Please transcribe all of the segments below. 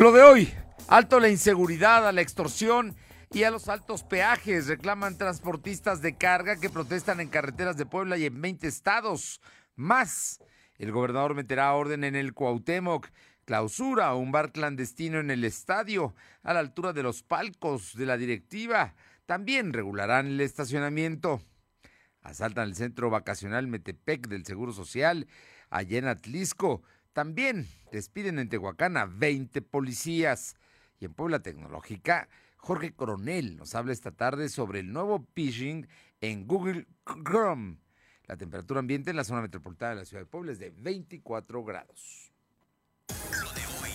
Lo de hoy, alto la inseguridad, a la extorsión y a los altos peajes, reclaman transportistas de carga que protestan en carreteras de Puebla y en 20 estados. Más, el gobernador meterá orden en el Cuauhtémoc, clausura un bar clandestino en el estadio, a la altura de los palcos de la directiva. También regularán el estacionamiento. Asaltan el centro vacacional Metepec del Seguro Social, allá en Atlisco. También despiden en Tehuacán a 20 policías. Y en Puebla Tecnológica, Jorge Coronel nos habla esta tarde sobre el nuevo phishing en Google Chrome. La temperatura ambiente en la zona metropolitana de la ciudad de Puebla es de 24 grados.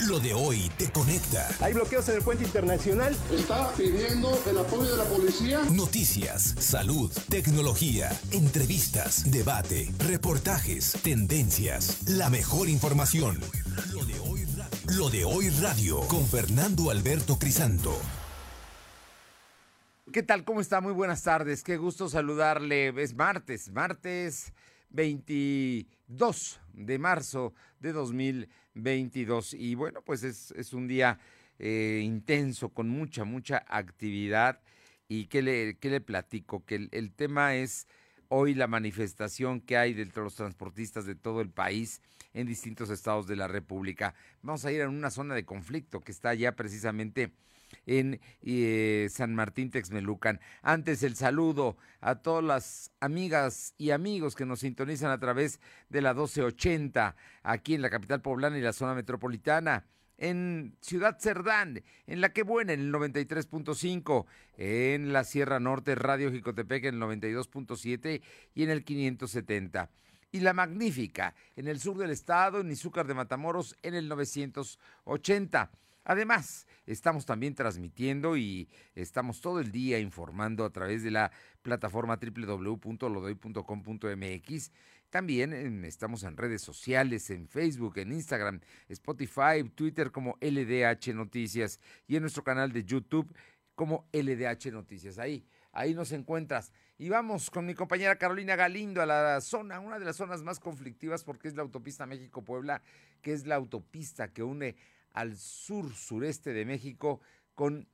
Lo de hoy te conecta. Hay bloqueos en el puente internacional. Está pidiendo el apoyo de la policía. Noticias, salud, tecnología, entrevistas, debate, reportajes, tendencias, la mejor información. Lo de hoy radio, Lo de hoy radio con Fernando Alberto Crisanto. ¿Qué tal? ¿Cómo está? Muy buenas tardes. Qué gusto saludarle. Es martes, martes 22 de marzo de 2022. Y bueno, pues es, es un día eh, intenso, con mucha, mucha actividad. ¿Y qué le, qué le platico? Que el, el, tema es hoy la manifestación que hay de los transportistas de todo el país en distintos estados de la República. Vamos a ir a una zona de conflicto que está ya precisamente en eh, San Martín Texmelucan. Antes el saludo a todas las amigas y amigos que nos sintonizan a través de la 1280 aquí en la capital poblana y la zona metropolitana. En Ciudad Cerdán, en La Que Buena, en el 93.5, en la Sierra Norte, Radio Jicotepec, en el 92.7 y en el 570 y La Magnífica, en el sur del estado, en Izúcar de Matamoros, en el 980. Además, estamos también transmitiendo y estamos todo el día informando a través de la plataforma www.lodoy.com.mx. También estamos en redes sociales, en Facebook, en Instagram, Spotify, Twitter como LDH Noticias y en nuestro canal de YouTube como LDH Noticias. Ahí, ahí nos encuentras. Y vamos con mi compañera Carolina Galindo a la zona, una de las zonas más conflictivas porque es la autopista México-Puebla, que es la autopista que une al sur sureste de México con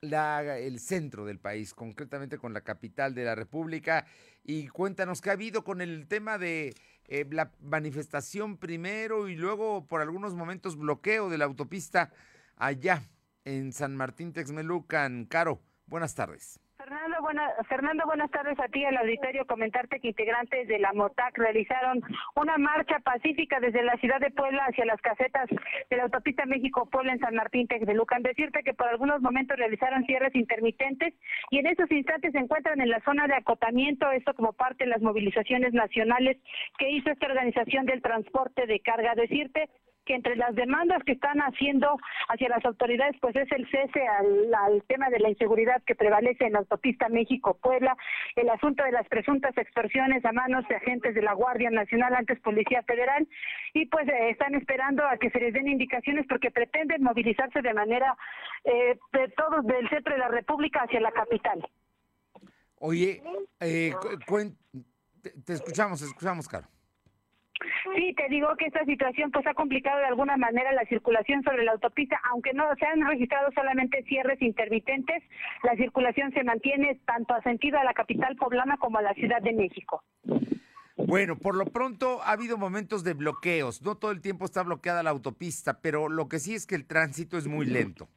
la, el centro del país, concretamente con la capital de la República. Y cuéntanos qué ha habido con el tema de eh, la manifestación primero y luego por algunos momentos bloqueo de la autopista allá en San Martín Texmelucan. Caro, buenas tardes. Fernando, buena, Fernando, buenas tardes a ti, al auditorio. Comentarte que integrantes de la MOTAC realizaron una marcha pacífica desde la ciudad de Puebla hacia las casetas de la autopista México-Puebla en San Martín Texmelucan. Decirte que por algunos momentos realizaron cierres intermitentes y en esos instantes se encuentran en la zona de acotamiento, esto como parte de las movilizaciones nacionales que hizo esta organización del transporte de carga. Decirte que entre las demandas que están haciendo hacia las autoridades, pues es el cese al, tema de la inseguridad que prevalece en la autopista México-Puebla, el asunto de las presuntas extorsiones a manos de agentes de la Guardia Nacional, antes Policía Federal, y pues eh, están esperando a que se les den indicaciones porque pretenden movilizarse de manera eh, de todos del centro de la República hacia la capital. Oye, eh, te escuchamos, escuchamos, Caro. Sí, te digo que esta situación pues ha complicado de alguna manera la circulación sobre la autopista, aunque no se han registrado solamente cierres intermitentes, la circulación se mantiene tanto a sentido a la capital poblana como a la Ciudad de México. Bueno, por lo pronto ha habido momentos de bloqueos, no todo el tiempo está bloqueada la autopista, pero lo que sí es que el tránsito es muy lento.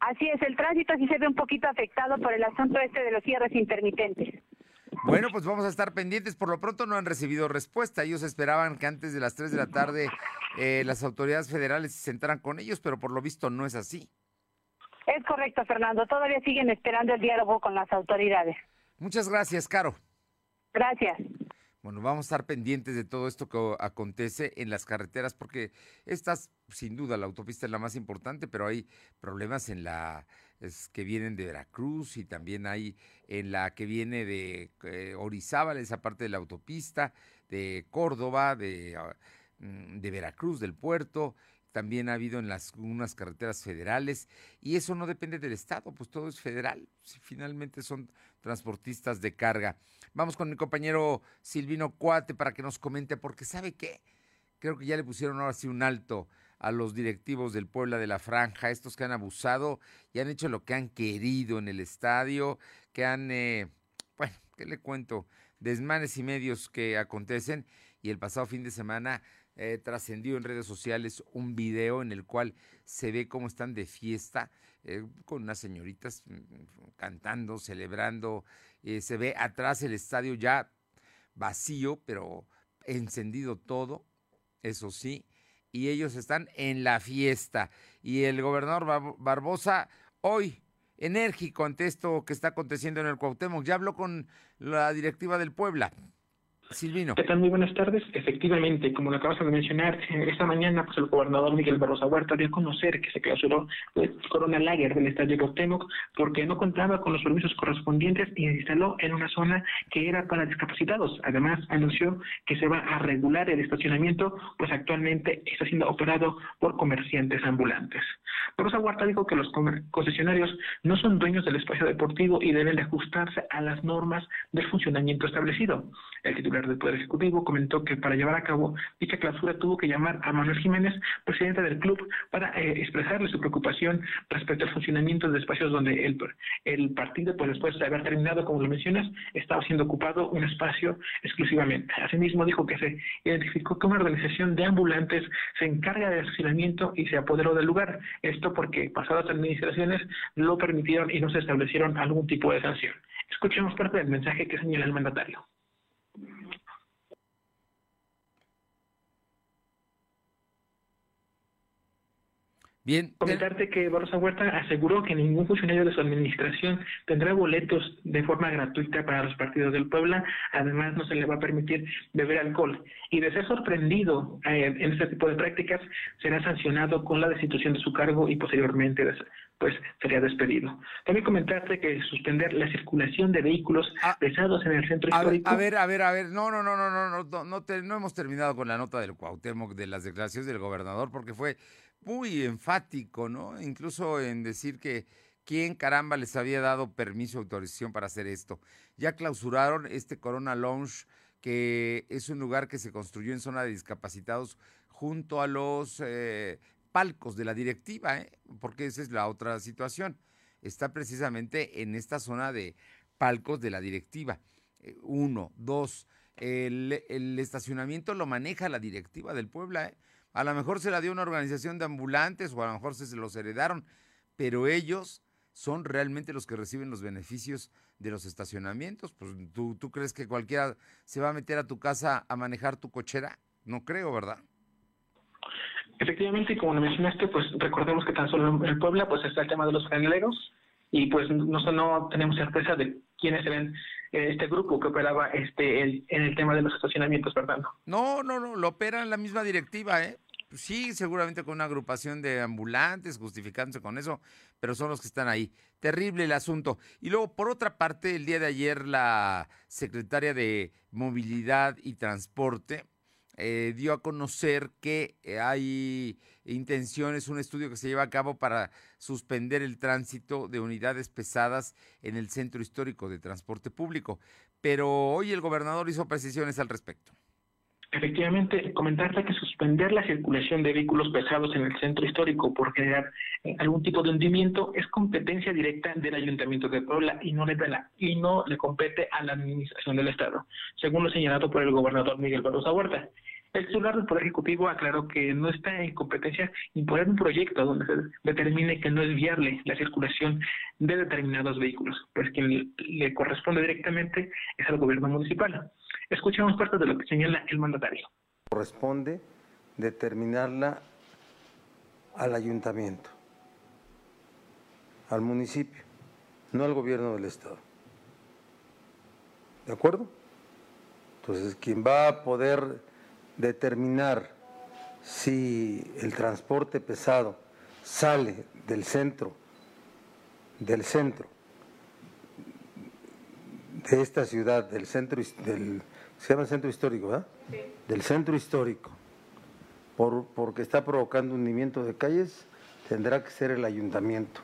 Así es, el tránsito sí se ve un poquito afectado por el asunto este de los cierres intermitentes. Bueno, pues vamos a estar pendientes. Por lo pronto no han recibido respuesta. Ellos esperaban que antes de las 3 de la tarde eh, las autoridades federales se sentaran con ellos, pero por lo visto no es así. Es correcto, Fernando. Todavía siguen esperando el diálogo con las autoridades. Muchas gracias, Caro. Gracias. Bueno, vamos a estar pendientes de todo esto que acontece en las carreteras, porque estas, sin duda, la autopista es la más importante, pero hay problemas en la es, que vienen de Veracruz y también hay en la que viene de eh, Orizábal, esa parte de la autopista, de Córdoba, de, ah, mm, de Veracruz, del puerto, también ha habido en las unas carreteras federales y eso no depende del estado, pues todo es federal, si finalmente son transportistas de carga. Vamos con mi compañero Silvino Cuate para que nos comente porque sabe qué, creo que ya le pusieron ahora sí un alto a los directivos del Puebla de la Franja, estos que han abusado y han hecho lo que han querido en el estadio, que han, eh, bueno, ¿qué le cuento? Desmanes y medios que acontecen y el pasado fin de semana eh, trascendió en redes sociales un video en el cual se ve cómo están de fiesta eh, con unas señoritas mm, cantando, celebrando, se ve atrás el estadio ya vacío, pero encendido todo, eso sí, y ellos están en la fiesta. Y el gobernador Barbosa hoy enérgico ante esto que está aconteciendo en el Cuauhtémoc. Ya habló con la directiva del Puebla. Silvino. ¿Qué tal? Muy buenas tardes. Efectivamente, como lo acabas de mencionar, esta mañana pues, el gobernador Miguel Barrosa Huerta dio a conocer que se clausuró el Corona Lager del estadio Cuauhtémoc porque no contaba con los permisos correspondientes y se instaló en una zona que era para discapacitados. Además, anunció que se va a regular el estacionamiento, pues actualmente está siendo operado por comerciantes ambulantes. Barrosa Huerta dijo que los concesionarios no son dueños del espacio deportivo y deben de ajustarse a las normas del funcionamiento establecido. El titular del Poder Ejecutivo comentó que para llevar a cabo dicha clausura tuvo que llamar a Manuel Jiménez, presidente del club, para eh, expresarle su preocupación respecto al funcionamiento de espacios donde el, partido, pues después de haber terminado, como lo mencionas, estaba siendo ocupado un espacio exclusivamente. Asimismo, dijo que se identificó que una organización de ambulantes se encarga del estacionamiento y se apoderó del lugar. Esto porque pasadas administraciones lo permitieron y no se establecieron algún tipo de sanción. Escuchemos parte del mensaje que señala el mandatario. Comentarte que Barrosa Huerta aseguró que ningún funcionario de su administración tendrá boletos de forma gratuita para los partidos del Puebla. Además, no se le va a permitir beber alcohol. Y de ser sorprendido eh, en este tipo de prácticas, será sancionado con la destitución de su cargo y posteriormente pues sería despedido. También comentarte que suspender la circulación de vehículos ah. pesados en el centro a histórico. Ver, a ver, a ver, no, no, no, no, no, no, no, te, no hemos terminado con la nota del Cuauhtémoc de las declaraciones del gobernador porque fue muy enfático, ¿no? Incluso en decir que quién caramba les había dado permiso, autorización para hacer esto. Ya clausuraron este Corona Lounge, que es un lugar que se construyó en zona de discapacitados junto a los eh, palcos de la directiva, ¿eh? porque esa es la otra situación. Está precisamente en esta zona de palcos de la directiva. Eh, uno, dos, el, el, estacionamiento lo maneja la directiva del Puebla, ¿eh? A lo mejor se la dio una organización de ambulantes o a lo mejor se, los heredaron, pero ellos son realmente los que reciben los beneficios de los estacionamientos. Pues ¿tú, tú crees que cualquiera se va a meter a tu casa a manejar tu cochera? No creo, ¿verdad? Efectivamente, y como lo mencionaste, pues recordemos que tan solo en Puebla pues está el tema de los franeleros y pues no, no tenemos certeza de quiénes eran eh, este grupo que operaba este en el tema de los estacionamientos, ¿verdad? No, no, no, lo opera la misma directiva, ¿eh? Sí, seguramente con una agrupación de ambulantes, justificándose con eso, pero son los que están ahí. Terrible el asunto. Y luego, por otra parte, el día de ayer la secretaria de Movilidad y Transporte eh, dio a conocer que eh, hay intenciones, un estudio que se lleva a cabo para suspender el tránsito de unidades pesadas en el centro histórico de transporte público. Pero hoy el gobernador hizo precisiones al respecto. Efectivamente, comentarte que suspender la circulación de vehículos pesados en el centro histórico por generar eh, algún tipo de hundimiento es competencia directa del Ayuntamiento de Puebla y no le, la, y no le compete a la Administración del Estado, según lo señalado por el gobernador Miguel Barroso Huerta. El titular del Poder Ejecutivo aclaró que no está en competencia imponer un proyecto donde se determine que no es viable la circulación de determinados vehículos, pues quien le corresponde directamente es al gobierno municipal. Escuchemos parte de lo que señala el mandatario. Corresponde determinarla al ayuntamiento, al municipio, no al gobierno del Estado. ¿De acuerdo? Entonces, quien va a poder determinar si el transporte pesado sale del centro, del centro de esta ciudad, del centro del se llama centro histórico, ¿verdad? Sí. Del centro histórico, por, porque está provocando hundimiento de calles, tendrá que ser el ayuntamiento.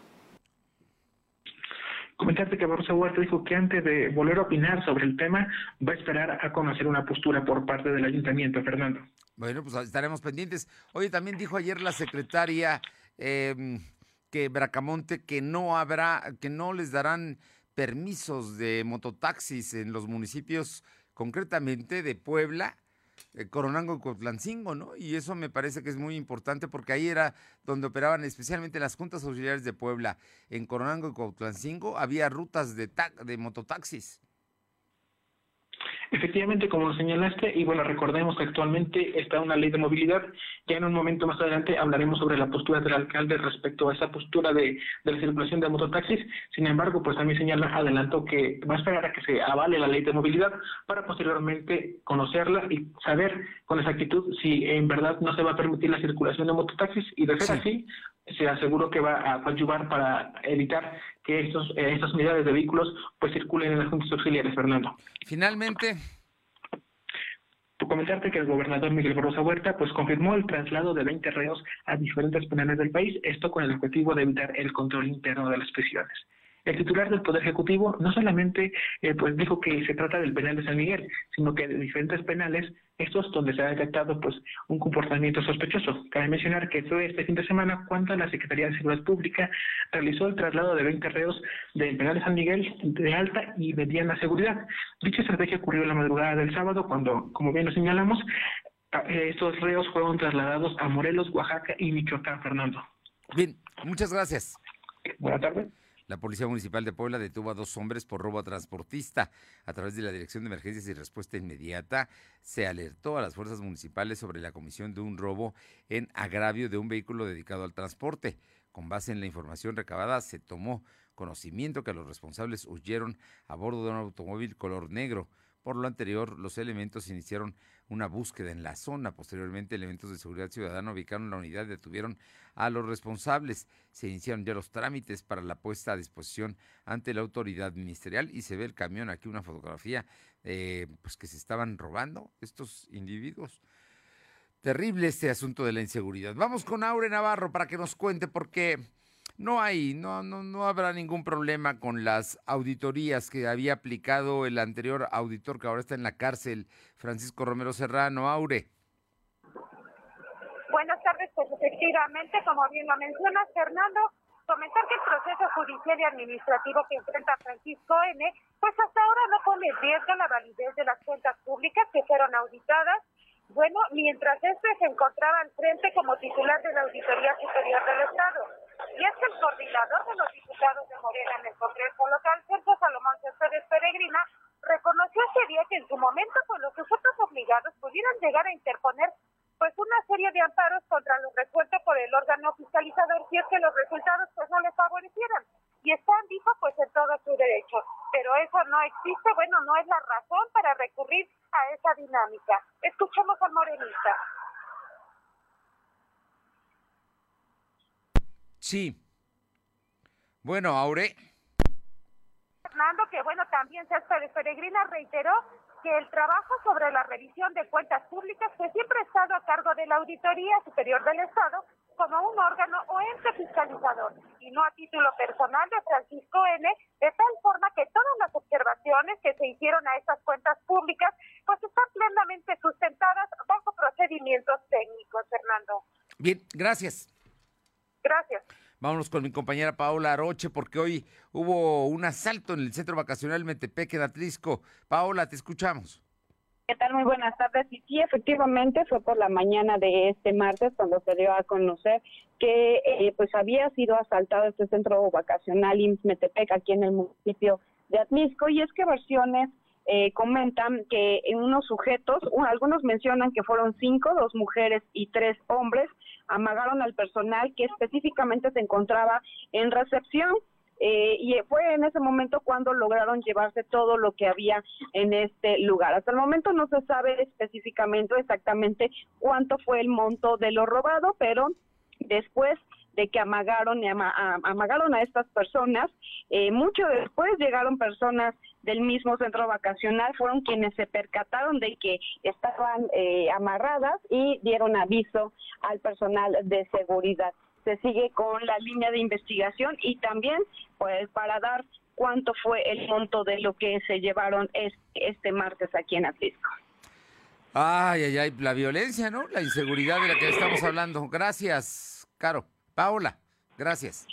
Comentarte que Borja Huerta dijo que antes de volver a opinar sobre el tema, va a esperar a conocer una postura por parte del ayuntamiento, Fernando. Bueno, pues estaremos pendientes. Oye, también dijo ayer la secretaria em, que Bracamonte que no habrá, que no les darán permisos de mototaxis en los municipios, concretamente de Puebla, eh, Coronango y Cotlancingo, ¿no? Y eso me parece que es muy importante porque ahí era donde operaban especialmente las juntas auxiliares de Puebla. En Coronango y Cotlancingo había rutas de, de mototaxis. Efectivamente, como lo señalaste, y bueno, recordemos que actualmente está una ley de movilidad. Ya en un momento más adelante hablaremos sobre la postura del alcalde respecto a esa postura de, la circulación de mototaxis. Sin embargo, pues también señala, adelanto que va a esperar a que se avale la ley de movilidad para posteriormente conocerla y saber con exactitud si en verdad no se va a permitir la circulación de mototaxis y de ser así, se aseguró que va a ayudar para evitar que estos, eh, estas unidades de vehículos pues circulen en las juntas auxiliares, Fernando. Finalmente. Comentarte que el gobernador Miguel Barroso Huerta pues confirmó el traslado de 20 reos a diferentes penales del país, esto con el objetivo de evitar el control interno de las prisiones. El titular del Poder Ejecutivo no solamente eh, pues dijo que se trata del penal de San Miguel, sino que de diferentes penales, estos donde se ha detectado pues un comportamiento sospechoso. Cabe mencionar que fue este fin de semana cuando la Secretaría de Seguridad Pública realizó el traslado de 20 reos del penal de San Miguel de alta y mediana seguridad. Dicha estrategia ocurrió la madrugada del sábado cuando, como bien lo señalamos, eh, estos reos fueron trasladados a Morelos, Oaxaca y Michoacán, Fernando. Bien, muchas gracias. Buenas tardes. La Policía Municipal de Puebla detuvo a dos hombres por robo a transportista. A través de la Dirección de Emergencias y Respuesta Inmediata, se alertó a las fuerzas municipales sobre la comisión de un robo en agravio de un vehículo dedicado al transporte. Con base en la información recabada, se tomó conocimiento que los responsables huyeron a bordo de un automóvil color negro. Por lo anterior, los elementos iniciaron una búsqueda en la zona. Posteriormente, elementos de seguridad ciudadana ubicaron la unidad y detuvieron a los responsables. Se iniciaron ya los trámites para la puesta a disposición ante la autoridad ministerial y se ve el camión aquí, una fotografía, eh, pues que se estaban robando estos individuos. Terrible este asunto de la inseguridad. Vamos con Aure Navarro para que nos cuente por qué no hay, no, no, no habrá ningún problema con las auditorías que había aplicado el anterior auditor que ahora está en la cárcel, Francisco Romero Serrano. Aure. Buenas tardes, pues efectivamente, como bien lo mencionas, Fernando, comentar que el proceso judicial y administrativo que enfrenta Francisco N., pues hasta ahora no pone en riesgo la validez de las cuentas públicas que fueron auditadas bueno, mientras este se encontraba al frente como titular de la Auditoría Superior del Estado. Y es que el coordinador de los diputados de Morena en el Congreso local, Sergio Salomón Céspedes Peregrina, reconoció ese día que en su momento pues, los sujetos obligados pudieran llegar a interponer pues una serie de amparos contra los resueltos por el órgano fiscalizador si es que los resultados pues no les favorecieran. Y están, dijo, pues en todo su derecho. Pero eso no existe, bueno, no es la razón para recurrir a esa dinámica. Escuchemos al morenista. Sí. Bueno, Aure. Fernando, que bueno, también César Peregrina reiteró que el trabajo sobre la revisión de cuentas públicas que siempre ha estado a cargo de la Auditoría Superior del Estado como un órgano o ente fiscalizador y no a título personal de Francisco N, de tal forma que todas las observaciones que se hicieron a estas cuentas públicas pues están plenamente sustentadas bajo procedimientos técnicos, Fernando. Bien, gracias. Gracias. Vámonos con mi compañera Paola Aroche, porque hoy hubo un asalto en el centro vacacional Metepec en Atlisco. Paola, te escuchamos. ¿Qué tal? Muy buenas tardes. Y sí, efectivamente fue por la mañana de este martes cuando se dio a conocer que eh, pues había sido asaltado este centro vacacional IMSS Metepec aquí en el municipio de Atlisco. Y es que versiones eh, comentan que en unos sujetos, algunos mencionan que fueron cinco, dos mujeres y tres hombres, amagaron al personal que específicamente se encontraba en recepción. Eh, y fue en ese momento cuando lograron llevarse todo lo que había en este lugar. Hasta el momento no se sabe específicamente exactamente cuánto fue el monto de lo robado, pero después de que amagaron, amagaron a estas personas. Eh, mucho después llegaron personas del mismo centro vacacional, fueron quienes se percataron de que estaban eh, amarradas y dieron aviso al personal de seguridad. Se sigue con la línea de investigación y también, pues, para dar cuánto fue el monto de lo que se llevaron este, este martes aquí en Atlisco. Ay, ay, ay, la violencia, ¿no? La inseguridad de la que estamos hablando. Gracias, Caro. Paola, gracias.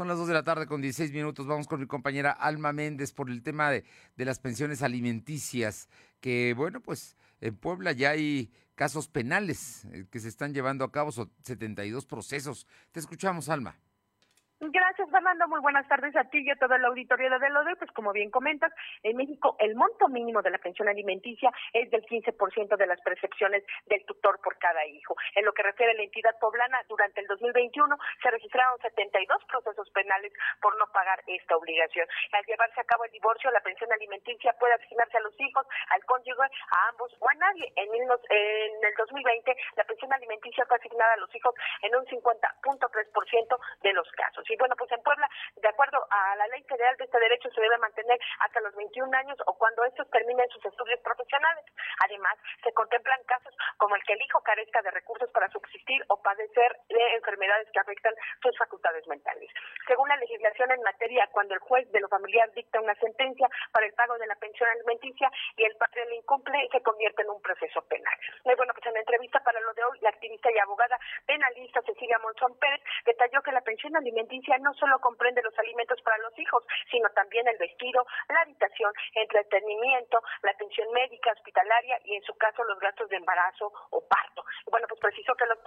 Son las 2 de la tarde con 16 minutos. Vamos con mi compañera Alma Méndez por el tema de, de las pensiones alimenticias, que bueno, pues en Puebla ya hay casos penales eh, que se están llevando a cabo, son 72 procesos. Te escuchamos, Alma. Gracias, Fernando. Muy buenas tardes a ti y a todo el auditorio de lo de Pues como bien comentas, en México el monto mínimo de la pensión alimenticia es del 15% de las percepciones del tutor por cada hijo. En lo que refiere a la entidad poblana, durante el 2021 se registraron 72 procesos penales por no pagar esta obligación. Al llevarse a cabo el divorcio, la pensión alimenticia puede asignarse a los hijos, al cónyuge, a ambos o a nadie. En el 2020, la pensión alimenticia fue asignada a los hijos en un 50.3% de los casos. Y bueno, pues en Puebla, de acuerdo a la ley federal de este derecho, se debe mantener hasta los 21 años o cuando estos terminen sus estudios profesionales. Además, se contemplan casos como el que el hijo carezca de recursos para subsistir o padecer de enfermedades que afectan sus facultades mentales. Según la legislación en materia, cuando el juez de lo familiar dicta una sentencia para el pago de la pensión alimenticia y el padre le incumple, se convierte en un proceso penal. Y bueno, pues en la entrevista para lo de hoy, la activista y abogada penalista Cecilia Monzón Pérez detalló que la pensión alimenticia no solo comprende los alimentos para los hijos, sino también el vestido, la habitación, entretenimiento, la atención médica, hospitalaria y en su caso los gastos de embarazo o parto. bueno, pues precisó que los,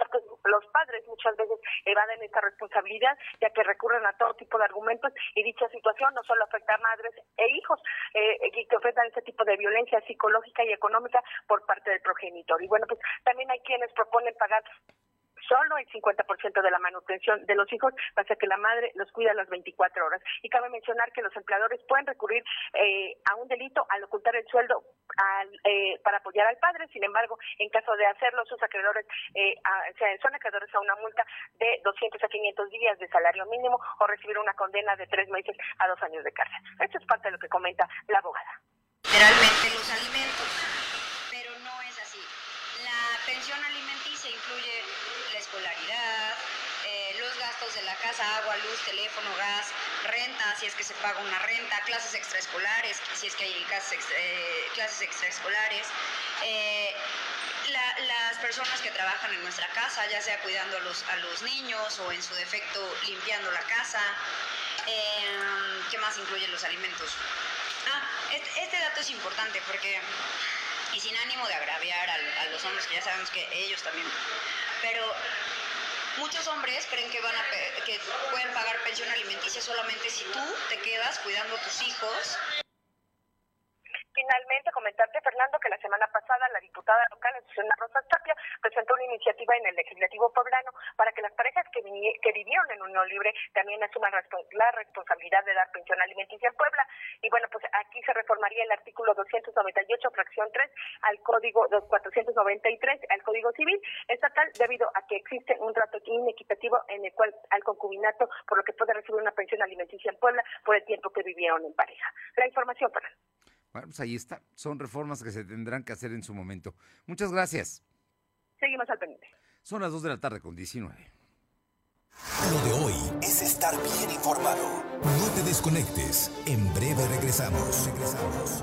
padres muchas veces evaden esta responsabilidad ya que recurren a todo tipo de argumentos y dicha situación no solo afecta a madres e hijos eh, que ofrecen este tipo de violencia psicológica y económica por parte del progenitor. Y bueno, pues también hay quienes proponen pagar solo el 50% de la manutención de los hijos, pasa que la madre los cuida las 24 horas. Y cabe mencionar que los empleadores pueden recurrir eh, a un delito al ocultar el sueldo eh, para apoyar al padre. Sin embargo, en caso de hacerlo, sus acreedores eh, son acreedores a una multa de 200 a 500 días de salario mínimo o recibir una condena de tres meses a dos años de cárcel. Esto es parte de lo que comenta la abogada. Literalmente los alimentos, pero no es así. La pensión alimenticia incluye escolaridad, eh, los gastos de la casa, agua, luz, teléfono, gas, renta, si es que se paga una renta, clases extraescolares, si es que hay clases, eh, clases extraescolares. Eh, las personas que trabajan en nuestra casa, ya sea cuidando a los, a los niños o en su defecto limpiando la casa. ¿Qué más incluyen los alimentos? Ah, este, este, dato es importante porque, y sin ánimo de agraviar a, a los hombres, que ya sabemos que ellos también. Pero muchos hombres creen que van a que pueden pagar pensión alimenticia solamente si tú te quedas cuidando a tus hijos Finalmente, comentarte, Fernando, que la semana pasada la diputada local, Susana Rosa Tapia, presentó una iniciativa en el Legislativo Poblano para que las parejas que, vivieron en unión libre también asuman la responsabilidad de dar pensión alimenticia en Puebla. Y bueno, pues aquí se reformaría el artículo 298, fracción 3, al Código 493, al Código Civil Estatal, debido a que existe un trato inequitativo en el cual al concubinato, por lo que puede recibir una pensión alimenticia en Puebla por el tiempo que vivieron en pareja. La información, Fernando. Bueno, pues ahí está. Son reformas que se tendrán que hacer en su momento. Muchas gracias. Seguimos al pendiente. Son las 2 de la tarde con 19. Lo de hoy es estar bien informado. No te desconectes. En breve regresamos. Regresamos.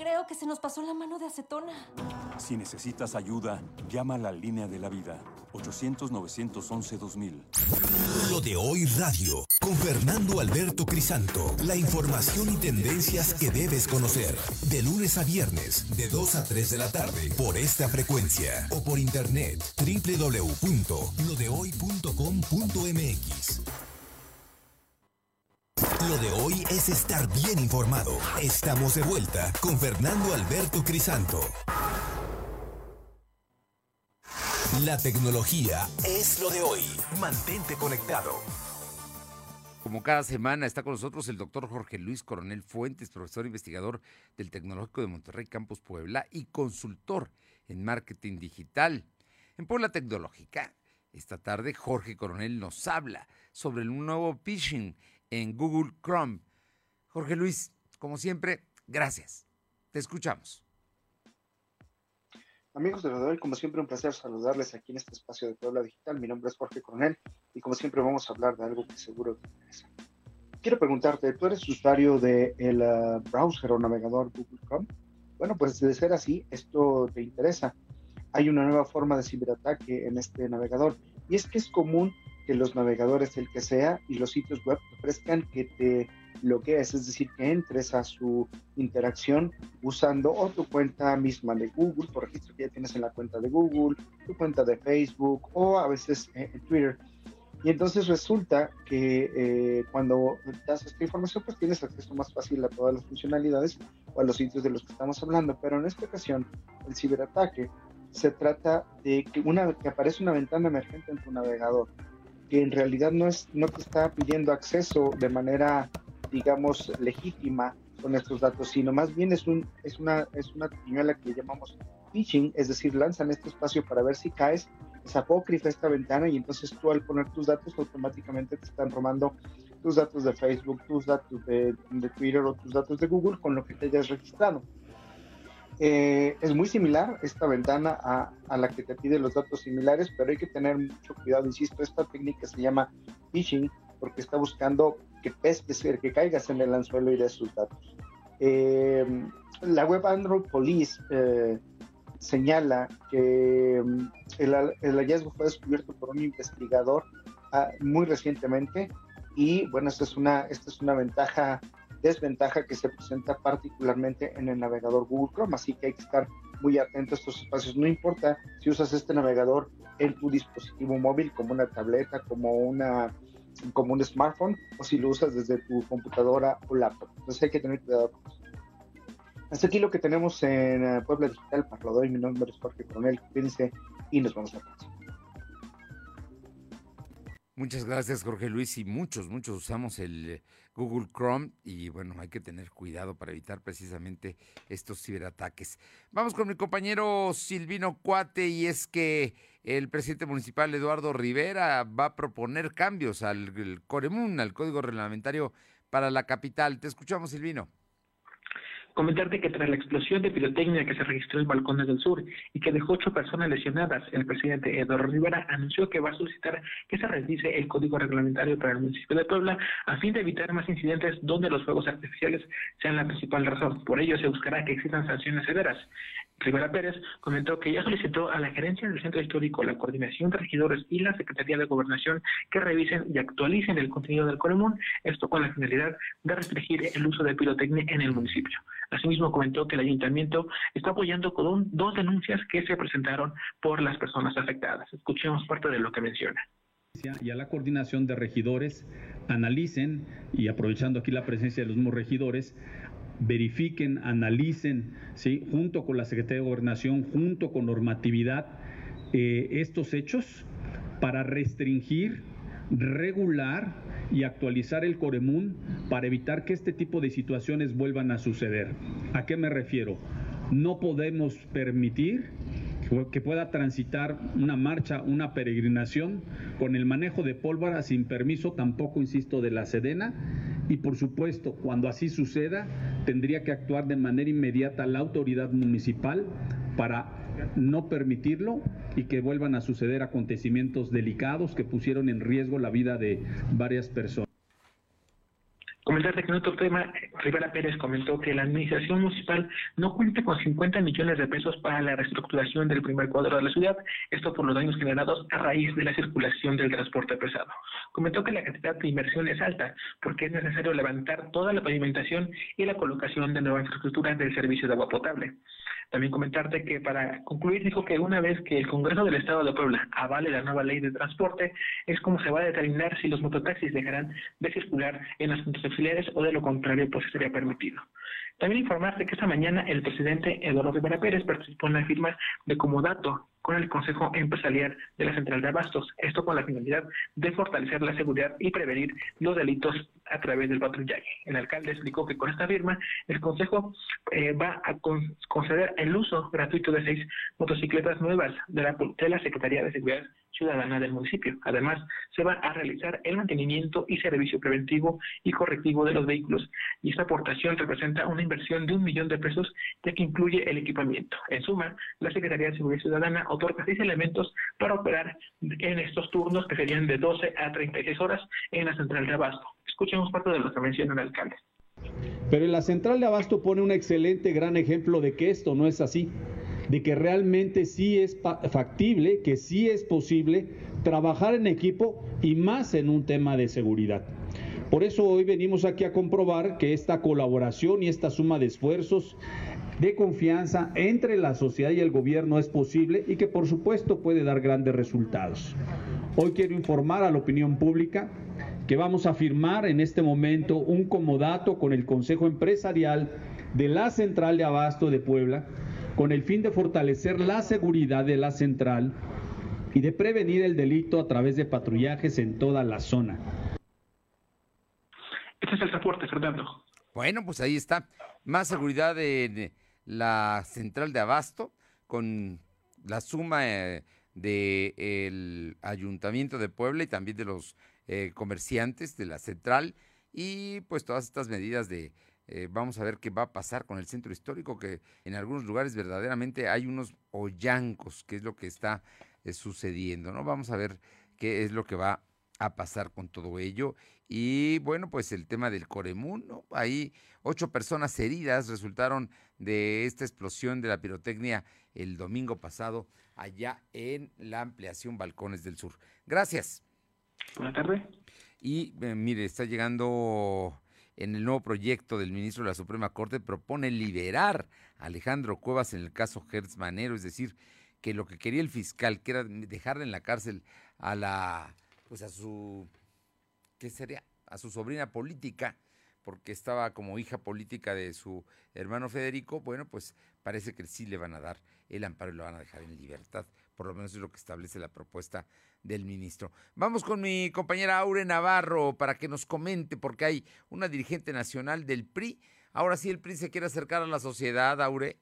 Creo que se nos pasó la mano de acetona. Si necesitas ayuda, llama a la línea de la vida. 800-911-2000. Lo de hoy radio. Con Fernando Alberto Crisanto. La información y tendencias que debes conocer. De lunes a viernes, de 2 a 3 de la tarde. Por esta frecuencia. O por internet. www.lodehoy.com.mx. Lo de hoy es estar bien informado. Estamos de vuelta con Fernando Alberto Crisanto. La tecnología es lo de hoy. Mantente conectado. Como cada semana está con nosotros el doctor Jorge Luis Coronel Fuentes, profesor investigador del Tecnológico de Monterrey Campus Puebla y consultor en marketing digital. En Puebla Tecnológica Esta tarde Jorge Coronel nos habla sobre el nuevo phishing en Google Chrome. Jorge Luis, como siempre, gracias. Te escuchamos. Amigos de Rodel, como siempre un placer saludarles aquí en este espacio de Puebla Digital. Mi nombre es Jorge Coronel y como siempre vamos a hablar de algo que seguro te interesa. Quiero preguntarte, ¿tú eres usuario del de uh, browser o navegador Google Chrome? Bueno, pues de ser así, esto te interesa. Hay una nueva forma de ciberataque en este navegador y es que es común que los navegadores, el que sea, y los sitios web ofrezcan que te lo que es, es decir, que entres a su interacción usando o tu cuenta misma de Google, por registro que ya tienes en la cuenta de Google, tu cuenta de Facebook o a veces eh, en Twitter. Y entonces resulta que eh, cuando das esta información, pues tienes acceso más fácil a todas las funcionalidades o a los sitios de los que estamos hablando. Pero en esta ocasión, el ciberataque se trata de que, una, que aparece una ventana emergente en tu navegador, que en realidad no, es, no te está pidiendo acceso de manera digamos, legítima con estos datos, sino más bien es, un, es, una, es una triñuela que llamamos phishing, es decir, lanzan este espacio para ver si caes, es apócrifa esta ventana y entonces tú al poner tus datos automáticamente te están robando tus datos de Facebook, tus datos de, de Twitter o tus datos de Google con lo que te hayas registrado. Eh, es muy similar esta ventana a, a, la que te pide los datos similares, pero hay que tener mucho cuidado, insisto, esta técnica se llama phishing porque está buscando que pesques, que caigas en el anzuelo y de sus datos. Eh, la web Android Police eh, señala que mm, el, hallazgo fue descubierto por un investigador ah, muy recientemente y bueno, esta es una, esta es una ventaja, desventaja que se presenta particularmente en el navegador Google Chrome, así que hay que estar muy atento a estos espacios. No importa si usas este navegador en tu dispositivo móvil como una tableta, como una como un smartphone o si lo usas desde tu computadora o laptop. Entonces hay que tener cuidado con eso. Hasta aquí lo que tenemos en eh, Puebla Digital. Para mi nombre es Jorge Coronel. Cuídense y nos vemos la próxima. Muchas gracias, Jorge Luis. Y muchos, muchos usamos el Google Chrome y bueno, hay que tener cuidado para evitar precisamente estos ciberataques. Vamos con mi compañero Silvino Cuate y es que el presidente municipal Eduardo Rivera va a proponer cambios al Coremun, al Código Reglamentario para la capital. Te escuchamos, Silvino. Comentarte que tras la explosión de pirotecnia que se registró en Balcones del Sur y que dejó ocho personas lesionadas, el presidente Eduardo Rivera anunció que va a solicitar que se revise el código reglamentario para el municipio de Puebla a fin de evitar más incidentes donde los fuegos artificiales sean la principal razón. Por ello se buscará que existan sanciones severas. Rivera Pérez comentó que ya solicitó a la gerencia del centro histórico, la coordinación de regidores y la Secretaría de Gobernación que revisen y actualicen el contenido del Coremón, esto con la finalidad de restringir el uso de pirotecnia en el municipio. Asimismo comentó que el ayuntamiento está apoyando con dos denuncias que se presentaron por las personas afectadas. Escuchemos parte de lo que menciona y a la coordinación de regidores analicen, y aprovechando aquí la presencia de los mismos regidores, verifiquen, analicen, junto con la Secretaría de Gobernación, junto con normatividad, eh, estos hechos para restringir, regular y actualizar el Coremún para evitar que este tipo de situaciones vuelvan a suceder. ¿A qué me refiero? No podemos permitir que pueda transitar una marcha, una peregrinación con el manejo de pólvora sin permiso, tampoco, insisto, de la Sedena. Y por supuesto, cuando así suceda, tendría que actuar de manera inmediata la autoridad municipal para no permitirlo y que vuelvan a suceder acontecimientos delicados que pusieron en riesgo la vida de varias personas. Comentarte que en otro tema, Rivera Pérez comentó que la administración municipal no cuenta con 50 millones de pesos para la reestructuración del primer cuadro de la ciudad, esto por los daños generados a raíz de la circulación del transporte pesado. Comentó que la cantidad de inversión es alta porque es necesario levantar toda la pavimentación y la colocación de nueva infraestructura del servicio de agua potable. También comentarte que para concluir dijo que una vez que el Congreso del Estado de Puebla avale la nueva ley de transporte, es como se va a determinar si los mototaxis dejarán de circular en las auxiliares o de lo contrario pues sería permitido. También informarte que esta mañana el presidente Eduardo Rivera Pérez participó en la firma de comodato con el Consejo Empresarial de la Central de Abastos, esto con la finalidad de fortalecer la seguridad y prevenir los delitos a través del patrullaje. El alcalde explicó que con esta firma el Consejo eh, va a conceder el uso gratuito de seis motocicletas nuevas de la, de la Secretaría de Seguridad ciudadana del municipio. Además, se va a realizar el mantenimiento y servicio preventivo y correctivo de los vehículos y esta aportación representa una inversión de un millón de pesos ya que incluye el equipamiento. En suma, la Secretaría de Seguridad Ciudadana otorga seis elementos para operar en estos turnos que serían de 12 a 36 horas en la central de Abasto. Escuchemos parte de lo que menciona el alcalde. Pero en la central de Abasto pone un excelente, gran ejemplo de que esto no es así, de que realmente sí es factible, que sí es posible trabajar en equipo y más en un tema de seguridad. Por eso hoy venimos aquí a comprobar que esta colaboración y esta suma de esfuerzos de confianza entre la sociedad y el gobierno es posible y que por supuesto puede dar grandes resultados. Hoy quiero informar a la opinión pública que vamos a firmar en este momento un comodato con el Consejo Empresarial de la Central de Abasto de Puebla con el fin de fortalecer la seguridad de la central y de prevenir el delito a través de patrullajes en toda la zona. Este es el reporte, Fernando. Bueno, pues ahí está. Más seguridad en la central de Abasto con la suma eh, del Ayuntamiento de Puebla y también de los eh, comerciantes de la central y pues todas estas medidas de eh, vamos a ver qué va a pasar con el centro histórico que en algunos lugares verdaderamente hay unos hoyancos que es lo que está sucediendo no vamos a ver qué es lo que va a pasar con todo ello. Y bueno, pues el tema del Coremún, ¿no? Ahí ocho personas heridas resultaron de esta explosión de la pirotecnia el domingo pasado allá en la ampliación Balcones del Sur. Gracias. Buenas tardes. Y eh, mire, está llegando en el nuevo proyecto del ministro de la Suprema Corte, propone liberar a Alejandro Cuevas en el caso Hertz Manero, es decir, que lo que quería el fiscal, que era dejarle en la cárcel a la pues a su, ¿qué sería? A su sobrina política, porque estaba como hija política de su hermano Federico, bueno, pues parece que sí le van a dar el amparo y lo van a dejar en libertad. Por lo menos es lo que establece la propuesta del ministro. Vamos con mi compañera Aure Navarro para que nos comente, porque hay una dirigente nacional del PRI. Ahora sí el PRI se quiere acercar a la sociedad, Aure.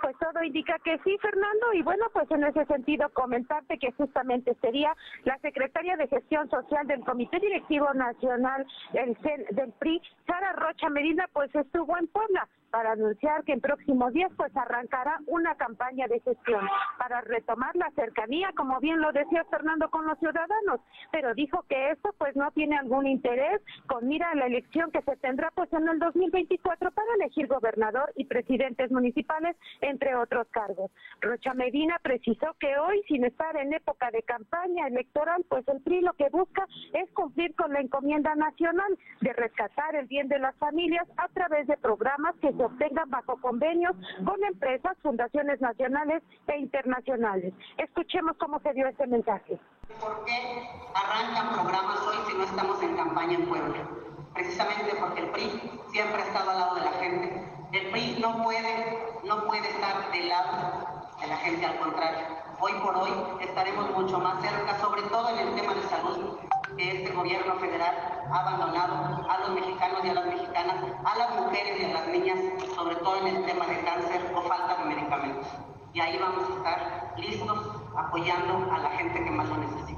Pues todo indica que sí, Fernando, y bueno, pues en ese sentido comentarte que justamente sería la secretaria de Gestión Social del Comité Directivo Nacional del, del PRI, Sara Rocha Medina, pues estuvo en Puebla para anunciar que en próximos días pues arrancará una campaña de gestión para retomar la cercanía, como bien lo decía Fernando, con los ciudadanos, pero dijo que esto pues no tiene algún interés con mira a la elección que se tendrá pues en el 2024 para elegir gobernador y presidentes municipales, entre otros cargos. Rocha Medina precisó que hoy, sin estar en época de campaña electoral, pues el PRI lo que busca es cumplir con la encomienda nacional de rescatar el bien de las familias a través de programas que obtengan bajo convenios con empresas, fundaciones nacionales e internacionales. Escuchemos cómo se dio este mensaje. ¿Por qué arrancan programas hoy si no estamos en campaña en Puebla? Precisamente porque el PRI siempre ha estado al lado de la gente. El PRI no puede, no puede estar del lado de la gente, al contrario. Hoy por hoy estaremos mucho más cerca, sobre todo en el tema de salud, que este gobierno federal ha abandonado a los mexicanos y a las mexicanas, a las mujeres y a las niñas, sobre todo en el tema de cáncer o falta de medicamentos. Y ahí vamos a estar listos apoyando a la gente que más lo necesita.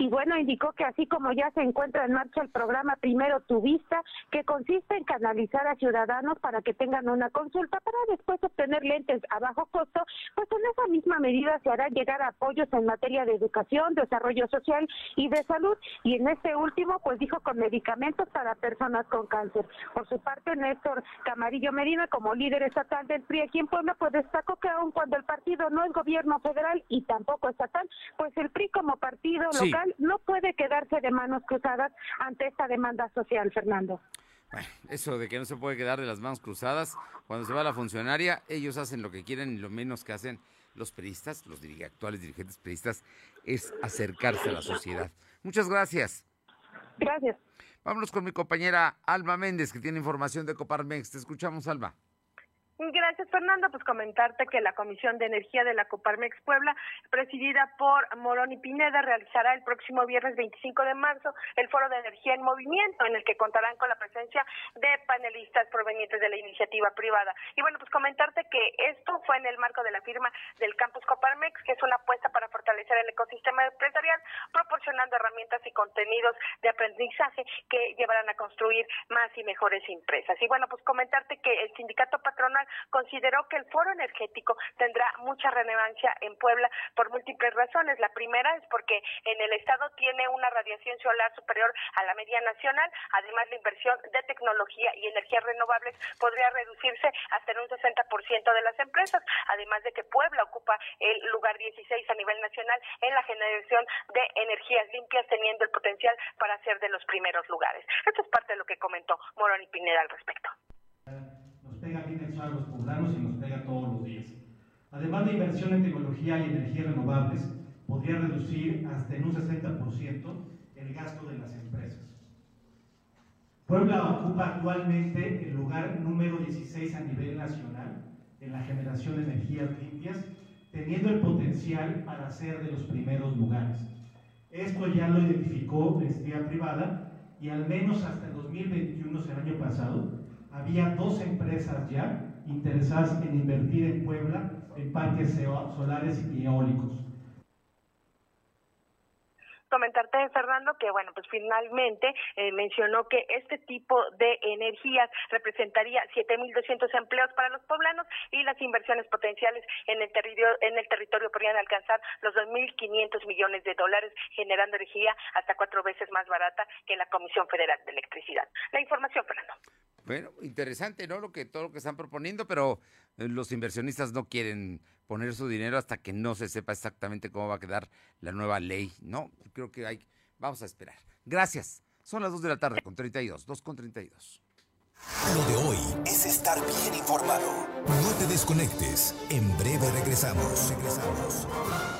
Y bueno, indicó que así como ya se encuentra en marcha el programa Primero Tu Vista, que consiste en canalizar a ciudadanos para que tengan una consulta para después obtener lentes a bajo costo, pues en esa misma medida se hará llegar apoyos en materia de educación, desarrollo social y de salud. Y en este último, pues dijo con medicamentos para personas con cáncer. Por su parte, Néstor Camarillo Medina, como líder estatal del PRI aquí en Puebla, pues destacó que aun cuando el partido no es gobierno federal y tampoco estatal, pues el PRI como partido local no puede quedarse de manos cruzadas ante esta demanda social, Fernando. Bueno, eso de que no se puede quedar de las manos cruzadas, cuando se va la funcionaria, ellos hacen lo que quieren y lo menos que hacen los periodistas, los actuales dirigentes periodistas, es acercarse a la sociedad. Muchas gracias. Gracias. Vámonos con mi compañera Alma Méndez, que tiene información de Coparmex. Te escuchamos, Alma. Gracias, Fernando. Pues comentarte que la Comisión de Energía de la Coparmex Puebla, presidida por Morón y Pineda, realizará el próximo viernes 25 de marzo el Foro de Energía en Movimiento, en el que contarán con la presencia de panelistas provenientes de la iniciativa privada. Y bueno, pues comentarte que esto fue en el marco de la firma del Campus Coparmex, que es una apuesta para fortalecer el ecosistema empresarial, proporcionando herramientas y contenidos de aprendizaje que llevarán a construir más y mejores empresas. Y bueno, pues comentarte que el sindicato patronal consideró que el foro energético tendrá mucha relevancia en Puebla por múltiples razones. La primera es porque en el estado tiene una radiación solar superior a la media nacional. Además, la inversión de tecnología y energías renovables podría reducirse hasta en un 60% de las empresas. Además de que Puebla ocupa el lugar 16 a nivel nacional en la generación de energías limpias, teniendo el potencial para ser de los primeros lugares. Esto es parte de lo que comentó Morón y Pineda al respecto pega bien a los poblanos y nos pega todos los días. Además de inversión en tecnología y energías renovables, podría reducir hasta en un 60% el gasto de las empresas. Puebla ocupa actualmente el lugar número 16 a nivel nacional en la generación de energías limpias, teniendo el potencial para ser de los primeros lugares. Esto ya lo identificó la entidad privada y al menos hasta el 2021, el año pasado, había dos empresas ya interesadas en invertir en Puebla en parques solares y eólicos. Comentarte, Fernando, que bueno, pues finalmente eh, mencionó que este tipo de energías representaría 7.200 empleos para los poblanos y las inversiones potenciales en el territorio, en el territorio podrían alcanzar los 2.500 millones de dólares, generando energía hasta cuatro veces más barata que la Comisión Federal de Electricidad. La información, Fernando. Bueno, interesante, ¿no? Lo que todo lo que están proponiendo, pero los inversionistas no quieren poner su dinero hasta que no se sepa exactamente cómo va a quedar la nueva ley, ¿no? Creo que hay vamos a esperar. Gracias. Son las 2 de la tarde con 32, 2 con 32. Lo de hoy es estar bien informado. No te desconectes. En breve regresamos. Regresamos.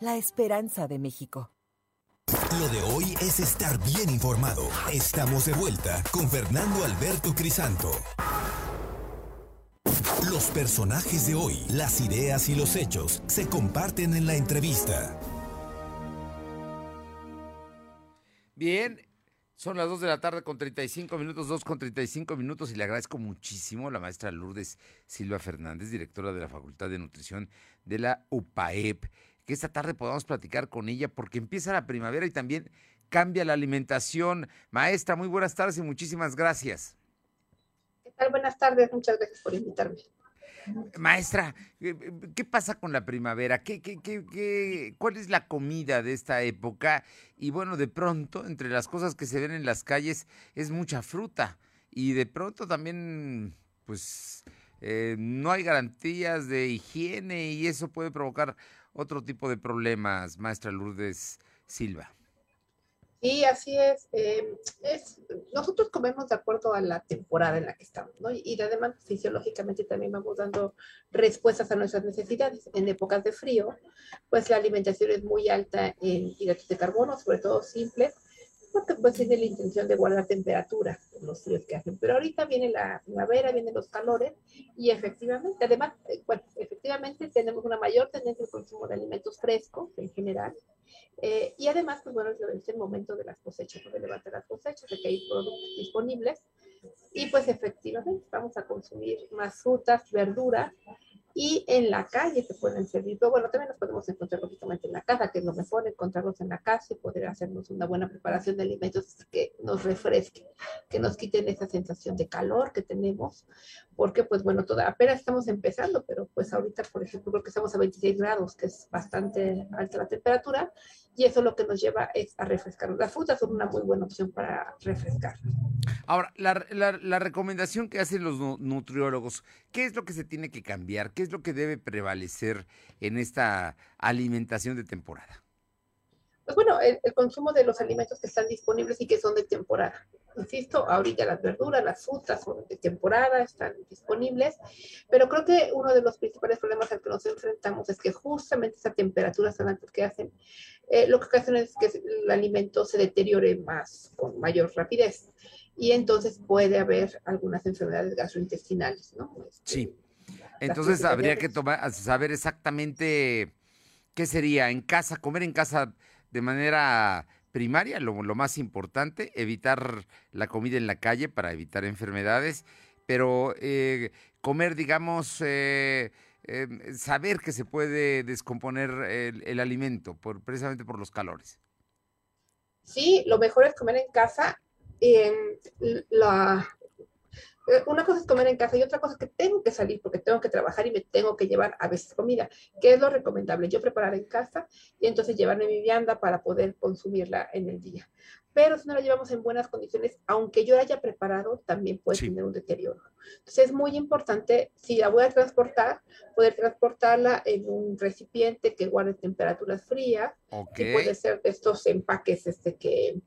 la esperanza de México. Lo de hoy es estar bien informado. Estamos de vuelta con Fernando Alberto Crisanto. Los personajes de hoy, las ideas y los hechos se comparten en la entrevista. Bien, son las 2 de la tarde con 35 minutos, 2 con 35 minutos y le agradezco muchísimo a la maestra Lourdes Silva Fernández, directora de la Facultad de Nutrición de la UPAEP que esta tarde podamos platicar con ella porque empieza la primavera y también cambia la alimentación. Maestra, muy buenas tardes y muchísimas gracias. ¿Qué tal? Buenas tardes, muchas gracias por invitarme. Maestra, ¿qué pasa con la primavera? ¿Qué, qué, qué, cuál es la comida de esta época? Y bueno, de pronto, entre las cosas que se ven en las calles, es mucha fruta. Y de pronto también, pues, eh, no hay garantías de higiene y eso puede provocar otro tipo de problemas, maestra Lourdes Silva. Sí, así es. Eh, es. Nosotros comemos de acuerdo a la temporada en la que estamos, ¿no? Y además fisiológicamente también vamos dando respuestas a nuestras necesidades. En épocas de frío, pues la alimentación es muy alta en hidratos de carbono, sobre todo simples, porque pues tiene la intención de guardar temperatura en los fríos que hacen. Pero ahorita viene la primavera, vienen los calores y efectivamente, además, eh, bueno, efectivamente tenemos una mayor tendencia al consumo de alimentos frescos en general. Eh, y además, pues bueno, es el momento de las cosechas, de levantar las cosechas, de que hay productos disponibles. Y pues efectivamente vamos a consumir más frutas, verduras y en la calle se pueden servir. Pero bueno, también nos podemos encontrar lógicamente en la casa, que es lo mejor, encontrarlos en la casa y poder hacernos una buena preparación de alimentos que nos refresquen, que nos quiten esa sensación de calor que tenemos, porque pues bueno, toda, apenas estamos empezando, pero pues ahorita, por ejemplo, creo que estamos a 26 grados, que es bastante alta la temperatura, y eso lo que nos lleva es a refrescar. Las frutas son una muy buena opción para refrescar. Ahora, la, la, la, recomendación que hacen los nutriólogos, ¿qué es lo que se tiene que cambiar? ¿Qué es lo que debe prevalecer en esta alimentación de temporada? Pues bueno, el, el, consumo de los alimentos que están disponibles y que son de temporada. Insisto, ahorita las verduras, las frutas son de temporada, están disponibles, pero creo que uno de los principales problemas al que nos enfrentamos es que justamente esas temperaturas tan altas que hacen, eh, lo que hacen es que el alimento se deteriore más, con mayor rapidez, y entonces puede haber algunas enfermedades gastrointestinales, ¿no? Este, sí. Entonces habría que tomar, saber exactamente qué sería en casa, comer en casa de manera primaria, lo, más importante, evitar la comida en la calle para evitar enfermedades, pero eh, comer, digamos, eh, eh, saber que se puede descomponer el, alimento precisamente por los calores. Sí, lo mejor es comer en casa. la, eh, una cosa es comer en casa y otra cosa es que tengo que salir porque tengo que trabajar y me tengo que llevar a veces comida. ¿Qué es lo recomendable? Yo preparar en casa y entonces llevarme mi vianda para poder consumirla en el día. Pero si no la llevamos en buenas condiciones, aunque yo la haya preparado, también puede sí. tener un deterioro. Entonces es muy importante, si la voy a transportar, poder transportarla en un recipiente que guarde temperaturas frías, okay. que puede ser de estos empaques este, que,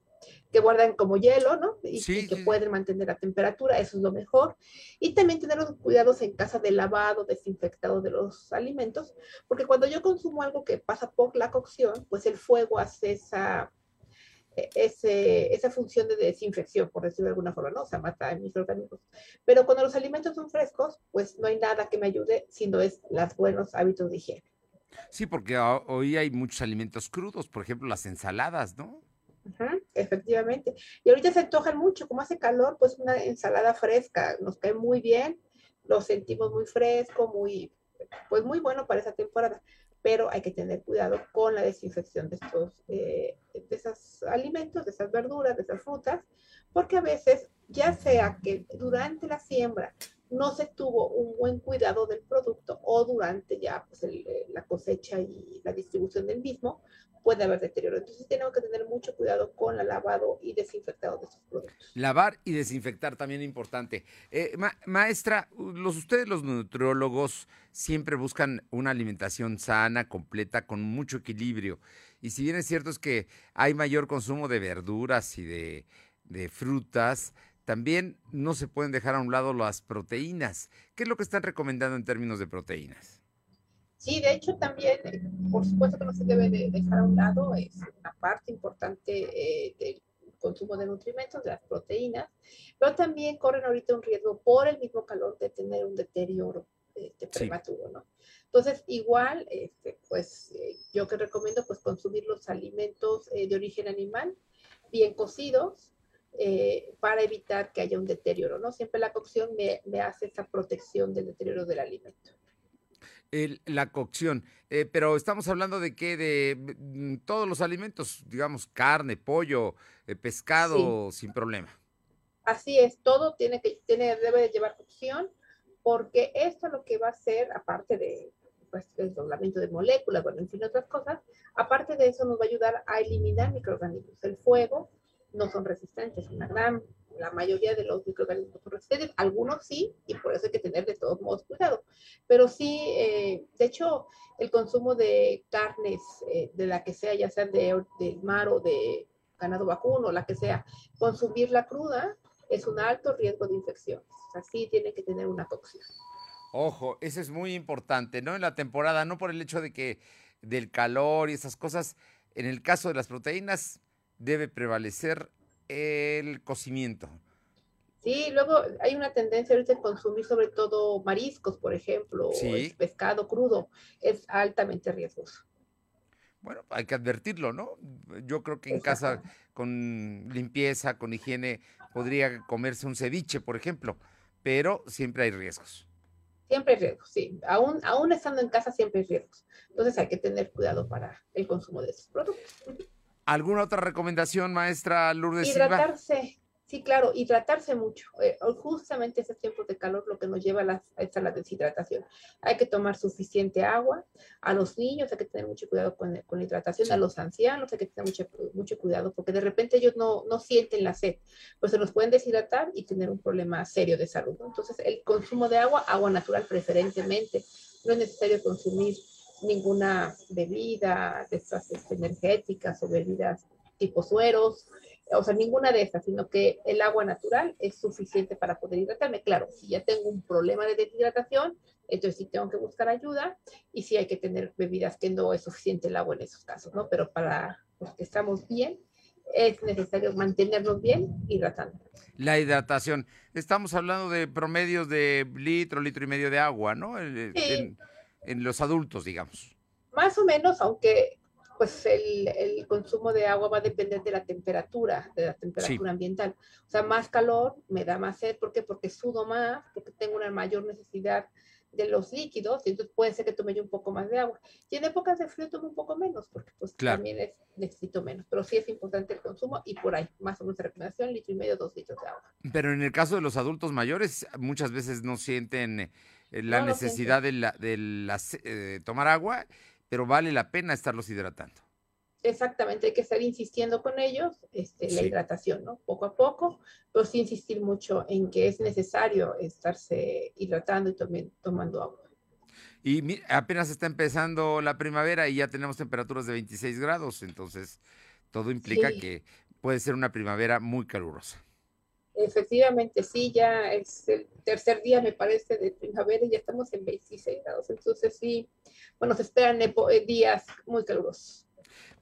que guardan como hielo, ¿no? Y, sí, y que sí. pueden mantener la temperatura, eso es lo mejor. Y también tener los cuidados en casa de lavado, desinfectado de los alimentos, porque cuando yo consumo algo que pasa por la cocción, pues el fuego hace esa, e, ese, esa función de desinfección, por decirlo de alguna forma, ¿no? O sea, mata a microorganismos. Pero cuando los alimentos son frescos, pues no hay nada que me ayude, sino es los buenos hábitos de higiene. Sí, porque hoy hay muchos alimentos crudos, por ejemplo, las ensaladas, ¿no? Uh -huh, efectivamente. Y ahorita se antojan mucho, como hace calor, pues una ensalada fresca nos cae muy bien, lo sentimos muy fresco, muy, pues muy bueno para esa temporada. Pero hay que tener cuidado con la desinfección de estos, eh, de esos alimentos, de esas verduras, de esas frutas, porque a veces, ya sea que durante la siembra no se tuvo un buen cuidado del producto o durante ya pues, el, la cosecha y la distribución del mismo, puede haber deterioro. Entonces tenemos que tener mucho cuidado con el lavado y desinfectado de estos productos. Lavar y desinfectar también importante. Eh, ma maestra, los, ustedes los nutriólogos siempre buscan una alimentación sana, completa, con mucho equilibrio. Y si bien es cierto es que hay mayor consumo de verduras y de, de frutas, también no se pueden dejar a un lado las proteínas. ¿Qué es lo que están recomendando en términos de proteínas? Sí, de hecho también, por supuesto que no se debe de dejar a un lado, es una parte importante eh, del consumo de nutrimentos, de las proteínas, pero también corren ahorita un riesgo por el mismo calor de tener un deterioro este, prematuro, sí. ¿no? Entonces, igual, este, pues eh, yo que recomiendo pues consumir los alimentos eh, de origen animal, bien cocidos, eh, para evitar que haya un deterioro, ¿no? Siempre la cocción me, me hace esa protección del deterioro del alimento. El, la cocción, eh, pero estamos hablando de qué, de mm, todos los alimentos, digamos, carne, pollo, eh, pescado, sí. sin problema. Así es, todo tiene que, tiene, debe de llevar cocción, porque esto lo que va a hacer, aparte de pues, el doblamiento de moléculas, bueno, en fin, otras cosas, aparte de eso nos va a ayudar a eliminar microorganismos. El fuego no son resistentes, una gran la mayoría de los microorganismos son resistentes, algunos sí, y por eso hay que tener de todos modos cuidado. Pero sí, eh, de hecho, el consumo de carnes, eh, de la que sea, ya sea de, del mar o de ganado vacuno, la que sea, consumirla cruda es un alto riesgo de infecciones. Así tiene que tener una cocción. Ojo, eso es muy importante, ¿no? En la temporada, no por el hecho de que del calor y esas cosas, en el caso de las proteínas, debe prevalecer el cocimiento. Sí, luego hay una tendencia ahorita a consumir sobre todo mariscos, por ejemplo, Sí. o pescado crudo. Es altamente riesgoso. Bueno, hay que advertirlo, ¿no? Yo creo que en casa con limpieza, con higiene, podría comerse un ceviche, por ejemplo, pero siempre hay riesgos. Siempre hay riesgos, sí. Aún, aún estando en casa siempre hay riesgos. Entonces hay que tener cuidado para el consumo de esos productos. ¿Alguna otra recomendación, maestra Lourdes Silva? Hidratarse, sí, claro, hidratarse mucho. Eh, justamente esos tiempos de calor lo que nos lleva a la, a la deshidratación. Hay que tomar suficiente agua. A los niños hay que tener mucho cuidado con, con la hidratación. A los ancianos hay que tener mucho, mucho cuidado porque de repente ellos no, no sienten la sed, pues se nos pueden deshidratar y tener un problema serio de salud. ¿no? Entonces, el consumo de agua, agua natural preferentemente. No es necesario consumir ninguna bebida de estas energéticas o bebidas tipo sueros, o sea, ninguna de esas, sino que el agua natural es suficiente para poder hidratarme. Claro, si ya tengo un problema de deshidratación, entonces sí tengo que buscar ayuda y sí hay que tener bebidas que no es suficiente el agua en esos casos, ¿no? Pero para los que estamos bien, es necesario mantenernos bien hidratando. La hidratación. Estamos hablando de promedios de litro, litro y medio de agua, ¿no? En, Sí. en- en los adultos, digamos. Más o menos, aunque pues el, el consumo de agua va a depender de la temperatura, de la temperatura ambiental. O sea, más calor me da más sed, ¿por qué? Porque sudo más, porque tengo una mayor necesidad de los líquidos, y entonces puede ser que tome yo un poco más de agua. Y en épocas de frío tomo un poco menos, porque pues Claro. también es- necesito menos. Pero sí es importante el consumo y por ahí, más o menos recomendación, litro y medio, dos litros de agua. Pero en el caso de los adultos mayores, muchas veces no sienten la No lo necesidad de, la, de la eh, tomar agua, pero vale la pena estarlos hidratando. Exactamente, hay que estar insistiendo con ellos, este, la hidratación, ¿no? Poco a poco, pero sí insistir mucho en que es necesario estarse hidratando y también tomando agua. Y apenas está empezando la primavera y ya tenemos temperaturas de 26 grados, entonces todo implica Sí. que puede ser una primavera muy calurosa. Efectivamente, sí, ya es el tercer día, me parece, de primavera y ya estamos en 26 grados. Entonces, sí, bueno, se esperan eh, días muy calurosos.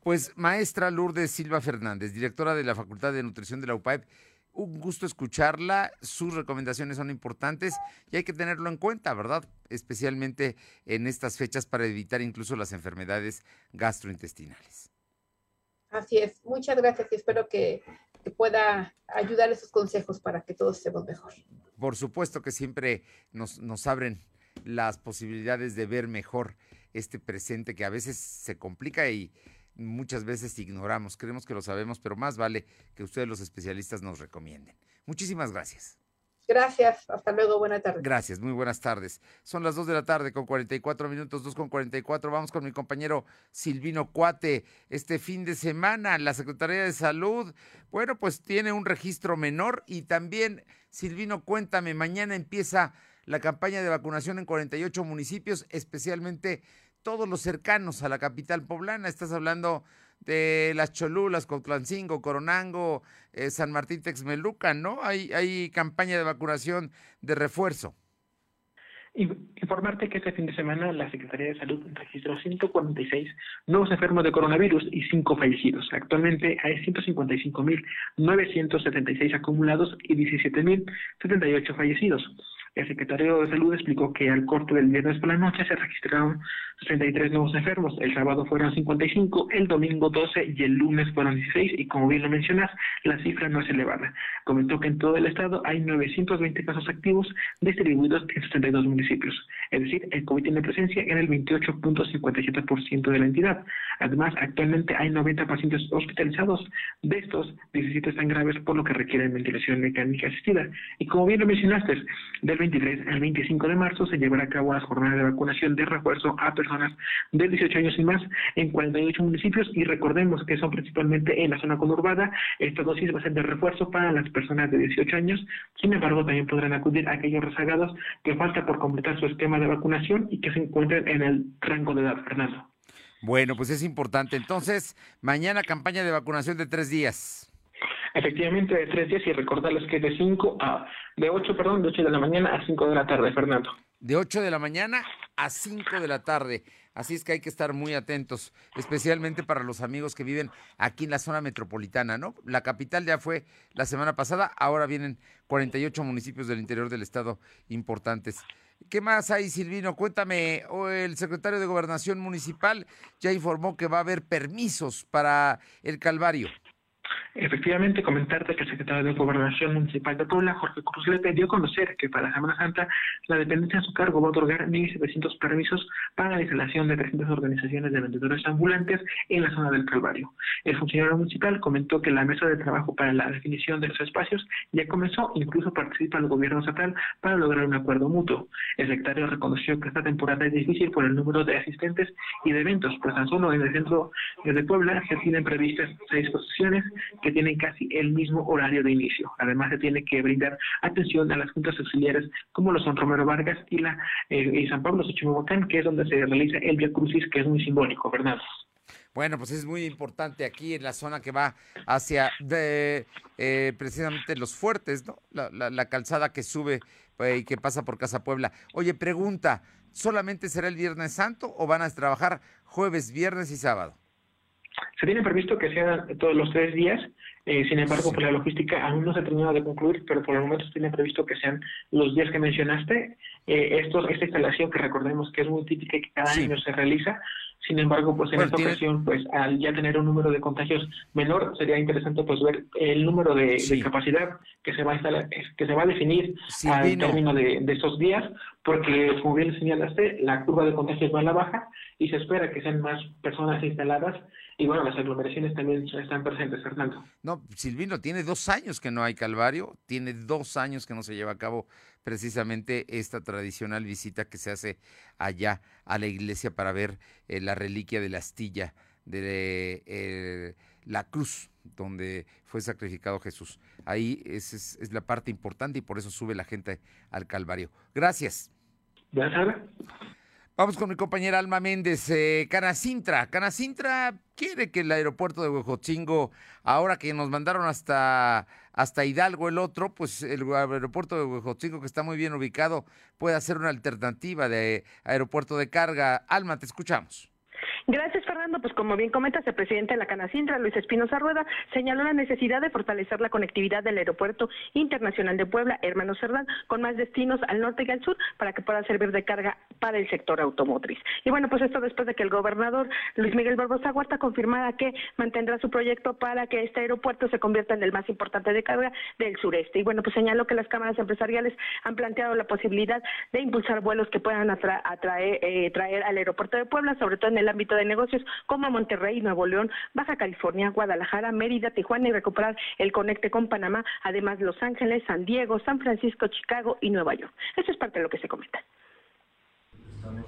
Pues maestra Lourdes Silva Fernández, directora de la Facultad de Nutrición de la UPAEP, un gusto escucharla, sus recomendaciones son importantes y hay que tenerlo en cuenta, ¿verdad? Especialmente en estas fechas para evitar incluso las enfermedades gastrointestinales. Así es, muchas gracias y espero que, que pueda ayudar esos consejos para que todos estemos mejor. Por supuesto que siempre nos, nos abren las posibilidades de ver mejor este presente que a veces se complica y muchas veces ignoramos. Creemos que lo sabemos, pero más vale que ustedes los especialistas nos recomienden. Muchísimas gracias. Gracias, hasta luego, buena tarde. Gracias, muy buenas tardes. Son las 2 de la tarde con 44 minutos, 2 con 44. Vamos con mi compañero Silvino Cuate. Este fin de semana la Secretaría de Salud, bueno, pues tiene un registro menor y también, Silvino, cuéntame, mañana empieza la campaña de vacunación en 48 municipios, especialmente todos los cercanos a la capital poblana. Estás hablando de las Cholulas, Cotlancingo, Coronango, eh, San Martín Texmeluca, ¿no? Hay, hay campaña de vacunación de refuerzo. Informarte que este fin de semana la Secretaría de Salud registró 146 nuevos enfermos de coronavirus y 5 fallecidos. Actualmente hay 155.976 acumulados y 17.078 fallecidos. El secretario de Salud explicó que al corte del viernes por la noche se registraron 33 nuevos enfermos. El sábado fueron 55, el domingo 12 y el lunes fueron 16. Y como bien lo mencionas, la cifra no es elevada. Comentó que en todo el estado hay 920 casos activos distribuidos en 62 municipios. Es decir, el COVID tiene presencia en el 28.57% de la entidad. Además, actualmente hay 90 pacientes hospitalizados. De estos, 17 están graves por lo que requieren ventilación mecánica asistida. Y como bien lo mencionaste, del 23 al 25 de marzo se llevará a cabo la jornada de vacunación de refuerzo a personas de 18 años y más en 48 municipios y recordemos que son principalmente en la zona conurbada. Esta dosis va a ser de refuerzo para las personas de 18 años. Sin embargo, también podrán acudir a aquellos rezagados que falta por completar su esquema de vacunación y que se encuentren en el rango de edad, Fernando. Bueno, pues es importante. Entonces, mañana campaña de vacunación de tres días. Efectivamente, de tres días y recordarles que es de 5 a, de 8, perdón, de 8 de la mañana a 5 de la tarde, Fernando. De 8 de la mañana a 5 de la tarde. Así es que hay que estar muy atentos, especialmente para los amigos que viven aquí en la zona metropolitana, ¿no? La capital ya fue la semana pasada, ahora vienen 48 municipios del interior del estado importantes. ¿Qué más hay, Silvino? Cuéntame, el secretario de Gobernación Municipal ya informó que va a haber permisos para el Calvario. Efectivamente, comentarte que el secretario de Gobernación Municipal de Puebla, Jorge Cruz Lepe, dio a conocer que para Semana Santa la dependencia a su cargo va a otorgar 1.700 permisos para la instalación de 300 organizaciones de vendedores ambulantes en la zona del Calvario. El funcionario municipal comentó que la mesa de trabajo para la definición de los espacios ya comenzó, incluso participa el gobierno estatal para lograr un acuerdo mutuo. El secretario reconoció que esta temporada es difícil por el número de asistentes y de eventos, pues tan solo en el centro de Puebla se tienen previstas seis posiciones que tienen casi el mismo horario de inicio. Además, se tiene que brindar atención a las juntas auxiliares como lo son Romero Vargas y la eh, San Pablo Xochimilcán, que es donde se realiza el Via Crucis, que es muy simbólico, ¿verdad? Bueno, pues es muy importante aquí en la zona que va hacia de, eh, precisamente los fuertes, ¿no? La, calzada que sube eh, y que pasa por Casa Puebla. Oye, pregunta, ¿solamente será el Viernes Santo o van a trabajar jueves, viernes y sábado? Se tiene previsto que sean todos los tres días, eh, sin embargo, por la logística aún no se ha terminado de concluir, pero por el momento se tiene previsto que sean los días que mencionaste. Eh, esto, esta instalación que recordemos que es muy típica y que cada año se realiza, sin embargo, pues en esta ocasión, pues al ya tener un número de contagios menor, sería interesante pues ver el número de, capacidad que se va a instalar, que se va a definir al término de, de, esos días, porque como bien señalaste, la curva de contagios va a la baja y se espera que sean más personas instaladas y bueno, las aglomeraciones también están presentes, Fernando. No, Silvino, tiene dos años que no hay Calvario, tiene dos años que no se lleva a cabo precisamente esta tradicional visita que se hace allá a la iglesia para ver eh, la reliquia de la astilla de eh, la cruz donde fue sacrificado Jesús. Ahí es, es, la parte importante y por eso sube la gente al Calvario. Gracias. Gracias. Vamos con mi compañera Alma Méndez. Eh, Canacintra. Canacintra quiere que el aeropuerto de Huejotzingo, ahora que nos mandaron hasta, hasta Hidalgo el otro, pues el aeropuerto de Huejotzingo, que está muy bien ubicado, pueda ser una alternativa de aeropuerto de carga. Alma, te escuchamos. Gracias, Fernando. Pues como bien comentas, el presidente de la Canacintra, Luis Espinosa Rueda, señaló la necesidad de fortalecer la conectividad del Aeropuerto Internacional de Puebla, Hermano Cerdán, con más destinos al norte y al sur para que pueda servir de carga para el sector automotriz. Y bueno, pues esto después de que el gobernador Luis Miguel Barbosa Huerta confirmara que mantendrá su proyecto para que este aeropuerto se convierta en el más importante de carga del sureste. Y bueno, pues señaló que las cámaras empresariales han planteado la posibilidad de impulsar vuelos que puedan atraer, eh, traer al aeropuerto de Puebla, sobre todo en el ámbito de negocios como Monterrey, Nuevo León, Baja California, Guadalajara, Mérida, Tijuana y recuperar el conecte con Panamá, además Los Ángeles, San Diego, San Francisco, Chicago y Nueva York. Eso es parte de lo que se comenta. Estamos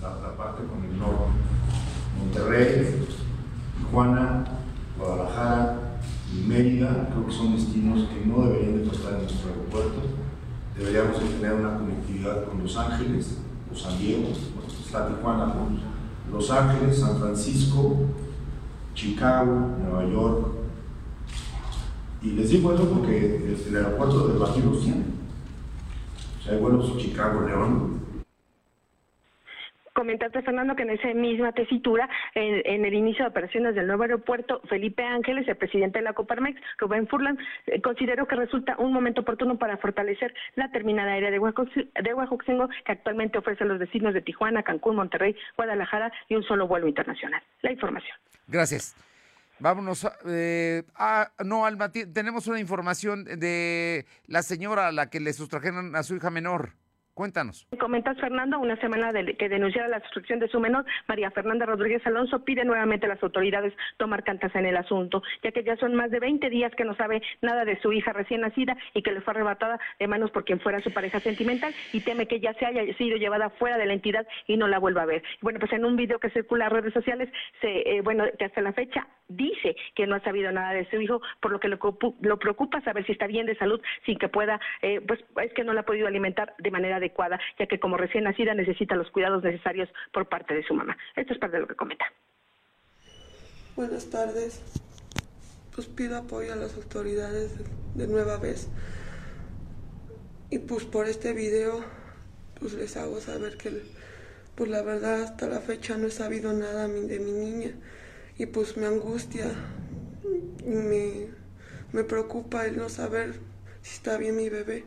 la, parte con el norte. Monterrey, Tijuana, Guadalajara y Mérida, creo que son destinos que no deberían de costar en nuestro aeropuerto. Deberíamos de tener una conectividad con Los Ángeles o San Diego, Tijuana, Los Ángeles, San Francisco, Chicago, Nueva York. Y les digo eso porque el, aeropuerto de Bajío los tiene. O sea, hay vuelos Chicago, León, Comentaste, Fernando, que en esa misma tesitura, en, el inicio de operaciones del nuevo aeropuerto, Felipe Ángeles, el presidente de la Coparmex, Rubén Furlan, eh, consideró que resulta un momento oportuno para fortalecer la terminal aérea de Huajuxingo, que actualmente ofrece los destinos de Tijuana, Cancún, Monterrey, Guadalajara y un solo vuelo internacional. La información. Gracias. Vámonos. Eh, ah, no, Alma, tenemos una información de la señora a la que le sustrajeron a su hija menor. Cuéntanos. Comentas, Fernando, una semana que denunciara la destrucción de su menor, María Fernanda Rodríguez Alonso pide nuevamente a las autoridades tomar cantas en el asunto, ya que ya son más de 20 días que no sabe nada de su hija recién nacida y que le fue arrebatada de manos por quien fuera su pareja sentimental y teme que ya se haya sido llevada fuera de la entidad y no la vuelva a ver. Bueno, pues en un video que circula en redes sociales, se, eh, bueno, que hasta la fecha dice que no ha sabido nada de su hijo, por lo que lo, preocupa saber si está bien de salud sin que pueda, eh, pues es que no la ha podido alimentar de manera de ya que como recién nacida necesita los cuidados necesarios por parte de su mamá. Esto es parte de lo que comenta. Buenas tardes. Pues pido apoyo a las autoridades de nueva vez. Y pues por este video pues les hago saber que pues la verdad hasta la fecha no he sabido nada de mi niña y pues me angustia y me, me preocupa el no saber si está bien mi bebé.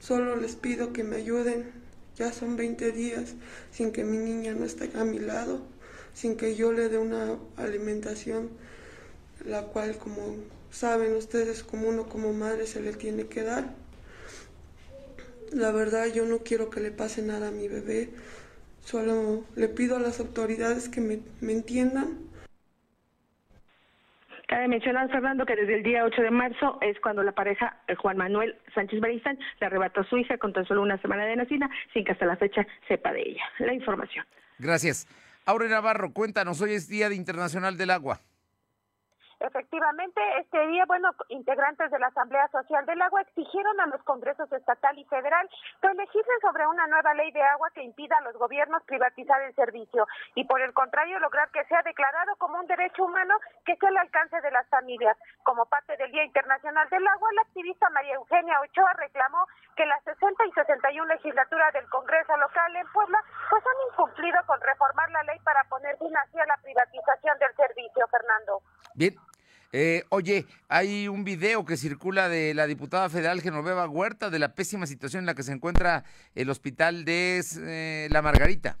Solo les pido que me ayuden. Ya son 20 días sin que mi niña no esté a mi lado, sin que yo le dé una alimentación, la cual como saben ustedes como uno como madre se le tiene que dar. La verdad yo no quiero que le pase nada a mi bebé, solo le pido a las autoridades que me, me entiendan Cabe mencionar, Fernando, que desde el día 8 de marzo es cuando la pareja eh, Juan Manuel Sánchez Baristán le arrebató a su hija con tan solo una semana de nacida, sin que hasta la fecha sepa de ella. La información. Gracias. Aure Navarro, cuéntanos, hoy es Día Internacional del Agua. Efectivamente, este día, bueno, integrantes de la Asamblea Social del Agua exigieron a los congresos estatal y federal que legislen sobre una nueva ley de agua que impida a los gobiernos privatizar el servicio y, por el contrario, lograr que sea declarado como un derecho humano que esté al alcance de las familias. Como parte del Día Internacional del Agua, la activista María Eugenia Ochoa reclamó que las 60 y 61 legislaturas del Congreso local en Puebla pues han incumplido con reformar la ley para poner fin así a la privatización del servicio, Fernando. Bien, eh, oye, hay un video que circula de la diputada federal Genoveva Huerta de la pésima situación en la que se encuentra el hospital de eh, La Margarita.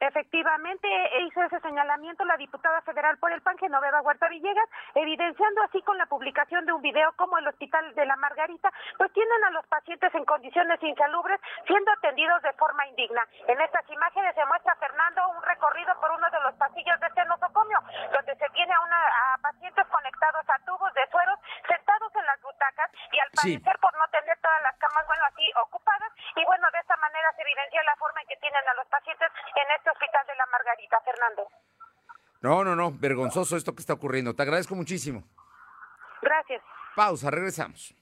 Efectivamente, hizo ese señalamiento la diputada federal por el PAN, Genoveva Huerta Villegas, evidenciando así con la publicación de un video como el Hospital de la Margarita, pues tienen a los pacientes en condiciones insalubres siendo atendidos de forma indigna. En estas imágenes se muestra, Fernando, un recorrido por uno de los pasillos de este nosocomio, donde se tiene a, una, a pacientes conectados a tubos de sueros sentados en las butacas y al parecer por no tener todas las camas, bueno, así ocupadas, y bueno, de esta manera se evidencia la forma en que tienen a los pacientes en este Hospital de la Margarita, Fernando. No, no, no, vergonzoso esto que está ocurriendo. Te agradezco muchísimo. Gracias. Pausa, regresamos.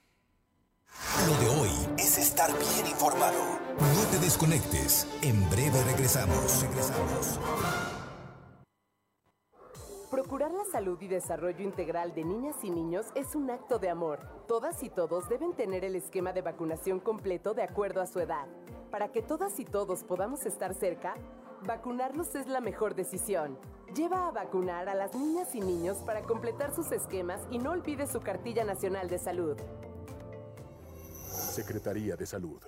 Lo de hoy es estar bien informado. No te desconectes. En breve regresamos. Regresamos. Procurar la salud y desarrollo integral de niñas y niños es un acto de amor. Todas y todos deben tener el esquema de vacunación completo de acuerdo a su edad. Para que todas y todos podamos estar cerca, Vacunarlos es la mejor decisión. Lleva a vacunar a las niñas y niños para completar sus esquemas y no olvide su cartilla nacional de salud. Secretaría de Salud.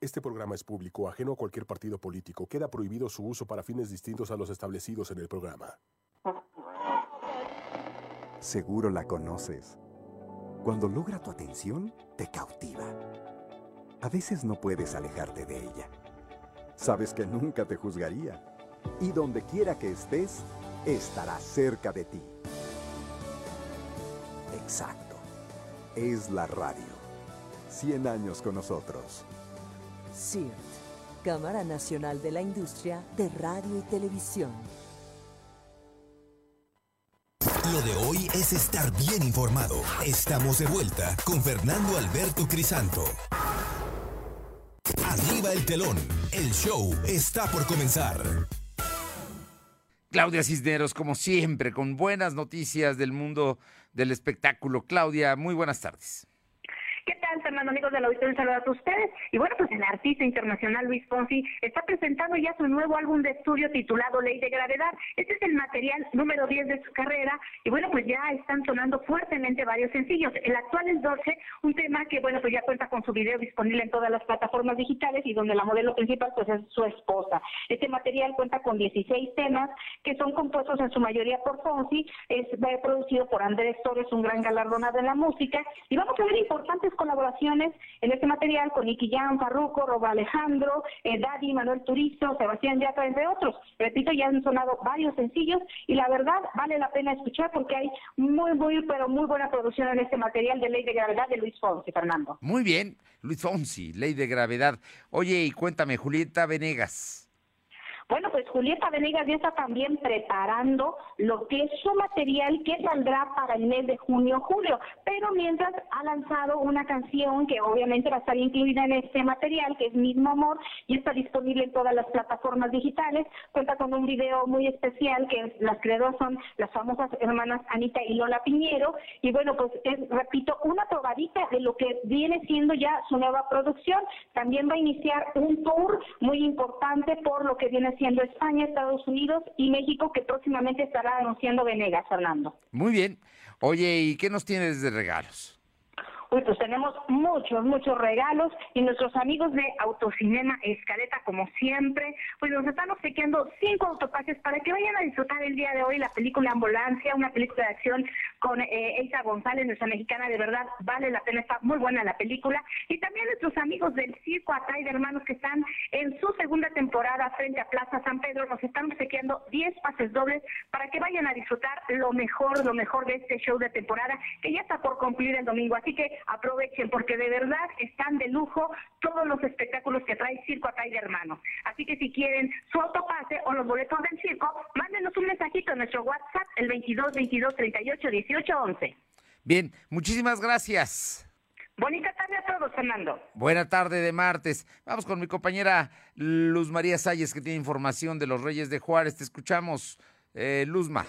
Este programa es público, ajeno a cualquier partido político. Queda prohibido su uso para fines distintos a los establecidos en el programa. Seguro la conoces. Cuando logra tu atención, te cautiva. A veces no puedes alejarte de ella sabes que nunca te juzgaría. Y donde quiera que estés, estará cerca de ti. Exacto. Es la radio. 100 años con nosotros. CIRT, Cámara Nacional de la Industria de Radio y Televisión. Lo de hoy es estar bien informado. Estamos de vuelta con Fernando Alberto Crisanto. Arriba el telón. El show está por comenzar. Claudia Cisneros, como siempre, con buenas noticias del mundo del espectáculo. Claudia, muy buenas tardes. ¿Qué tal, Fernando? Amigos de la auditorio, saludos a ustedes. Y bueno, pues el artista internacional Luis Fonsi está presentando ya su nuevo álbum de estudio titulado Ley de Gravedad. Este es el material número 10 de su carrera. Y bueno, pues ya están sonando fuertemente varios sencillos. El actual es 12, un tema que, bueno, pues ya cuenta con su video disponible en todas las plataformas digitales y donde la modelo principal, pues es su esposa. Este material cuenta con 16 temas que son compuestos en su mayoría por Fonsi. Es producido por Andrés Torres, un gran galardonado en la música. Y vamos a ver importantes colaboraciones en este material con Nicky Jan, Farruco, Roba Alejandro, eh, Daddy, Manuel Turizo, Sebastián Yatra, entre otros. Repito, ya han sonado varios sencillos y la verdad vale la pena escuchar porque hay muy, muy, pero muy buena producción en este material de Ley de Gravedad de Luis Fonsi, Fernando. Muy bien, Luis Fonsi, Ley de Gravedad. Oye, y cuéntame, Julieta Venegas. Bueno, pues Julieta Venegas ya está también preparando lo que es su material que saldrá para el mes de junio-julio, pero mientras ha lanzado una canción que obviamente va a estar incluida en este material, que es Mismo Amor, y está disponible en todas las plataformas digitales, cuenta con un video muy especial que las creadoras son las famosas hermanas Anita y Lola Piñero, y bueno, pues es, repito, una probadita de lo que viene siendo ya su nueva producción. También va a iniciar un tour muy importante por lo que viene siendo España, Estados Unidos y México, que próximamente estará anunciando Venegas, Fernando. Muy bien. Oye, ¿y qué nos tienes de regalos? Pues tenemos muchos, muchos regalos y nuestros amigos de Autocinema Escaleta, como siempre, pues nos están obsequiando cinco autopases para que vayan a disfrutar el día de hoy la película Ambulancia, una película de acción con eh, Elsa González, nuestra mexicana, de verdad vale la pena, está muy buena la película. Y también nuestros amigos del Circo Atay Hermanos que están en su segunda temporada frente a Plaza San Pedro, nos están obsequiando 10 pases dobles para que vayan a disfrutar lo mejor, lo mejor de este show de temporada que ya está por cumplir el domingo. Así que aprovechen porque de verdad están de lujo todos los espectáculos que trae Circo Atay de Hermanos. Así que si quieren su autopase o los boletos del circo, mándenos un mensajito en nuestro WhatsApp, el 22 22 38 18 11. Bien, muchísimas gracias. Bonita tarde a todos, Fernando. Buena tarde de martes. Vamos con mi compañera Luz María Salles, que tiene información de los Reyes de Juárez. Te escuchamos, eh, Luzma.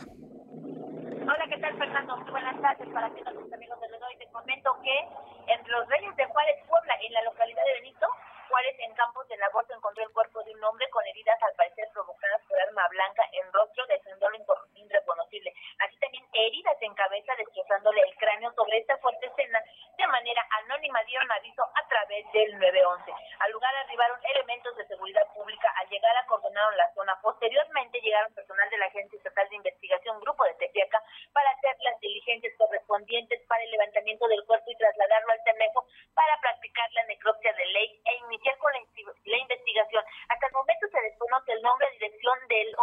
Hola, ¿qué tal, Fernando? Tardes para ti, nuestros amigos de Ledoy. Te comento que entre los Reyes de Juárez, Puebla, en la localidad de Benito, Juárez, en Campos de la Bolsa, encontró el cuerpo de un hombre con heridas al parecer provocadas por arma blanca en rostro, dejándolo irreconocible. Así también heridas en cabeza, destrozándole el cráneo. Sobre esta fuerte escena, de manera anónima dieron aviso a través del 911. Al lugar arribaron elementos de seguridad pública. Al llegar acordonaron la zona. Posteriormente llegaron personal de la Agencia Estatal de Investigación, Grupo de Tepeaca, para hacer las diligencias correspondientes para el levantamiento del cuerpo y trasladarlo al Temejo para practicar la necropsia de ley e iniciar con la, la investigación. Hasta el momento se desconoce el nombre y dirección del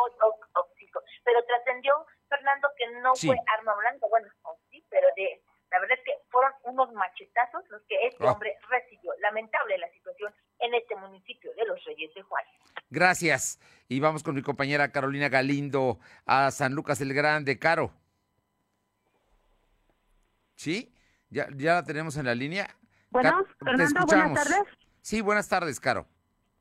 óxido, pero trascendió, Fernando, que no Sí. fue arma blanca, bueno, o sí, pero de la verdad es que fueron unos machetazos los que este Ah. hombre recibió. Lamentable la situación en este municipio de Los Reyes de Juárez. Gracias. Y vamos con mi compañera Carolina Galindo a San Lucas el Grande. Caro. ¿Sí? ¿Ya, ya la tenemos en la línea? Bueno, Fernando, buenas tardes. Sí, buenas tardes, Caro.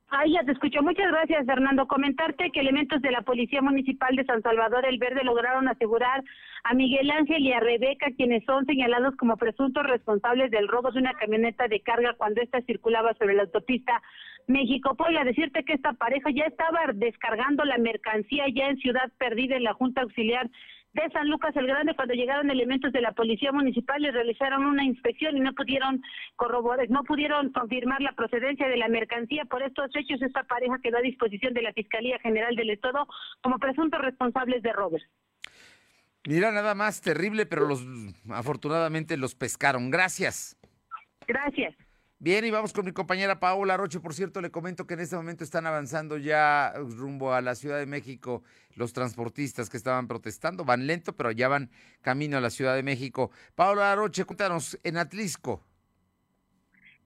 Ay, ya te escucho. Muchas gracias, Fernando. Comentarte que elementos de la Policía Municipal de San Salvador el Verde lograron asegurar a Miguel Ángel y a Rebeca, quienes son señalados como presuntos responsables del robo de una camioneta de carga cuando ésta circulaba sobre la autopista México-Puebla. Decirte que esta pareja ya estaba descargando la mercancía ya en Ciudad Perdida, en la Junta Auxiliar de San Lucas el Grande cuando llegaron elementos de la policía municipal y realizaron una inspección y no pudieron corroborar, no pudieron confirmar la procedencia de la mercancía. Por estos hechos, esta pareja quedó a disposición de la Fiscalía General del Estado como presuntos responsables de robos. Mira, nada más terrible, pero los afortunadamente los pescaron. Gracias. Gracias. Bien, y vamos con mi compañera Paola Roche. Por cierto, le comento que en este momento están avanzando ya rumbo a la Ciudad de México los transportistas que estaban protestando. Van lento, pero ya van camino a la Ciudad de México. Paola Roche, cuéntanos, en Atlisco.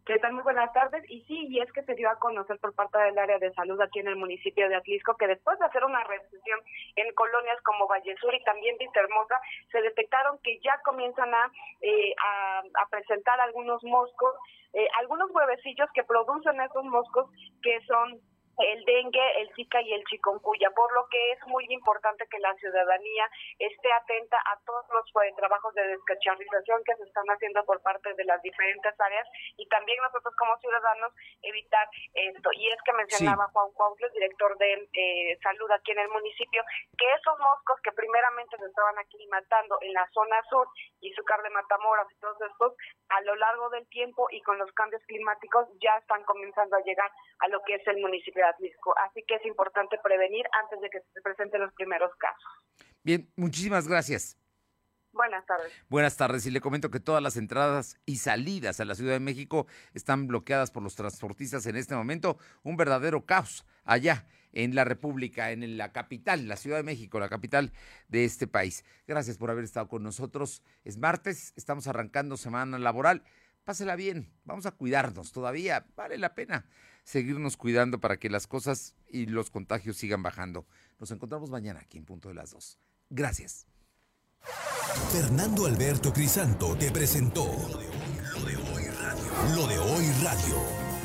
¿Qué tal? Muy buenas tardes. Y sí, y es que se dio a conocer por parte del área de salud aquí en el municipio de Atlisco que después de hacer una recepción en colonias como Vallesur y también Hermosa, se detectaron que ya comienzan a, eh, a, a presentar algunos moscos, eh, algunos huevecillos que producen esos moscos que son el dengue, el zika y el chikungunya, por lo que es muy importante que la ciudadanía esté atenta a todos los pues, trabajos de descacharrización que se están haciendo por parte de las diferentes áreas y también nosotros como ciudadanos evitar esto. Y es que mencionaba Juan Cuauhtli, director de eh, salud aquí en el municipio, que esos moscos que primeramente se estaban aclimatando en la zona sur, Izúcar de Matamoros y todos estos, a lo largo del tiempo y con los cambios climáticos ya están comenzando a llegar a lo que es el municipio Así que es importante prevenir antes de que se presenten los primeros casos. Bien, muchísimas gracias. Buenas tardes. Buenas tardes y le comento que todas las entradas y salidas a la Ciudad de México están bloqueadas por los transportistas en este momento. Un verdadero caos allá en la República, en la capital, la Ciudad de México, la capital de este país. Gracias por haber estado con nosotros. Es martes, estamos arrancando semana laboral. pásela bien, vamos a cuidarnos todavía, vale la pena seguirnos cuidando para que las cosas y los contagios sigan bajando. Nos encontramos mañana aquí en punto de las dos. Gracias. Fernando Alberto Crisanto te presentó Lo de hoy radio. Lo de hoy radio.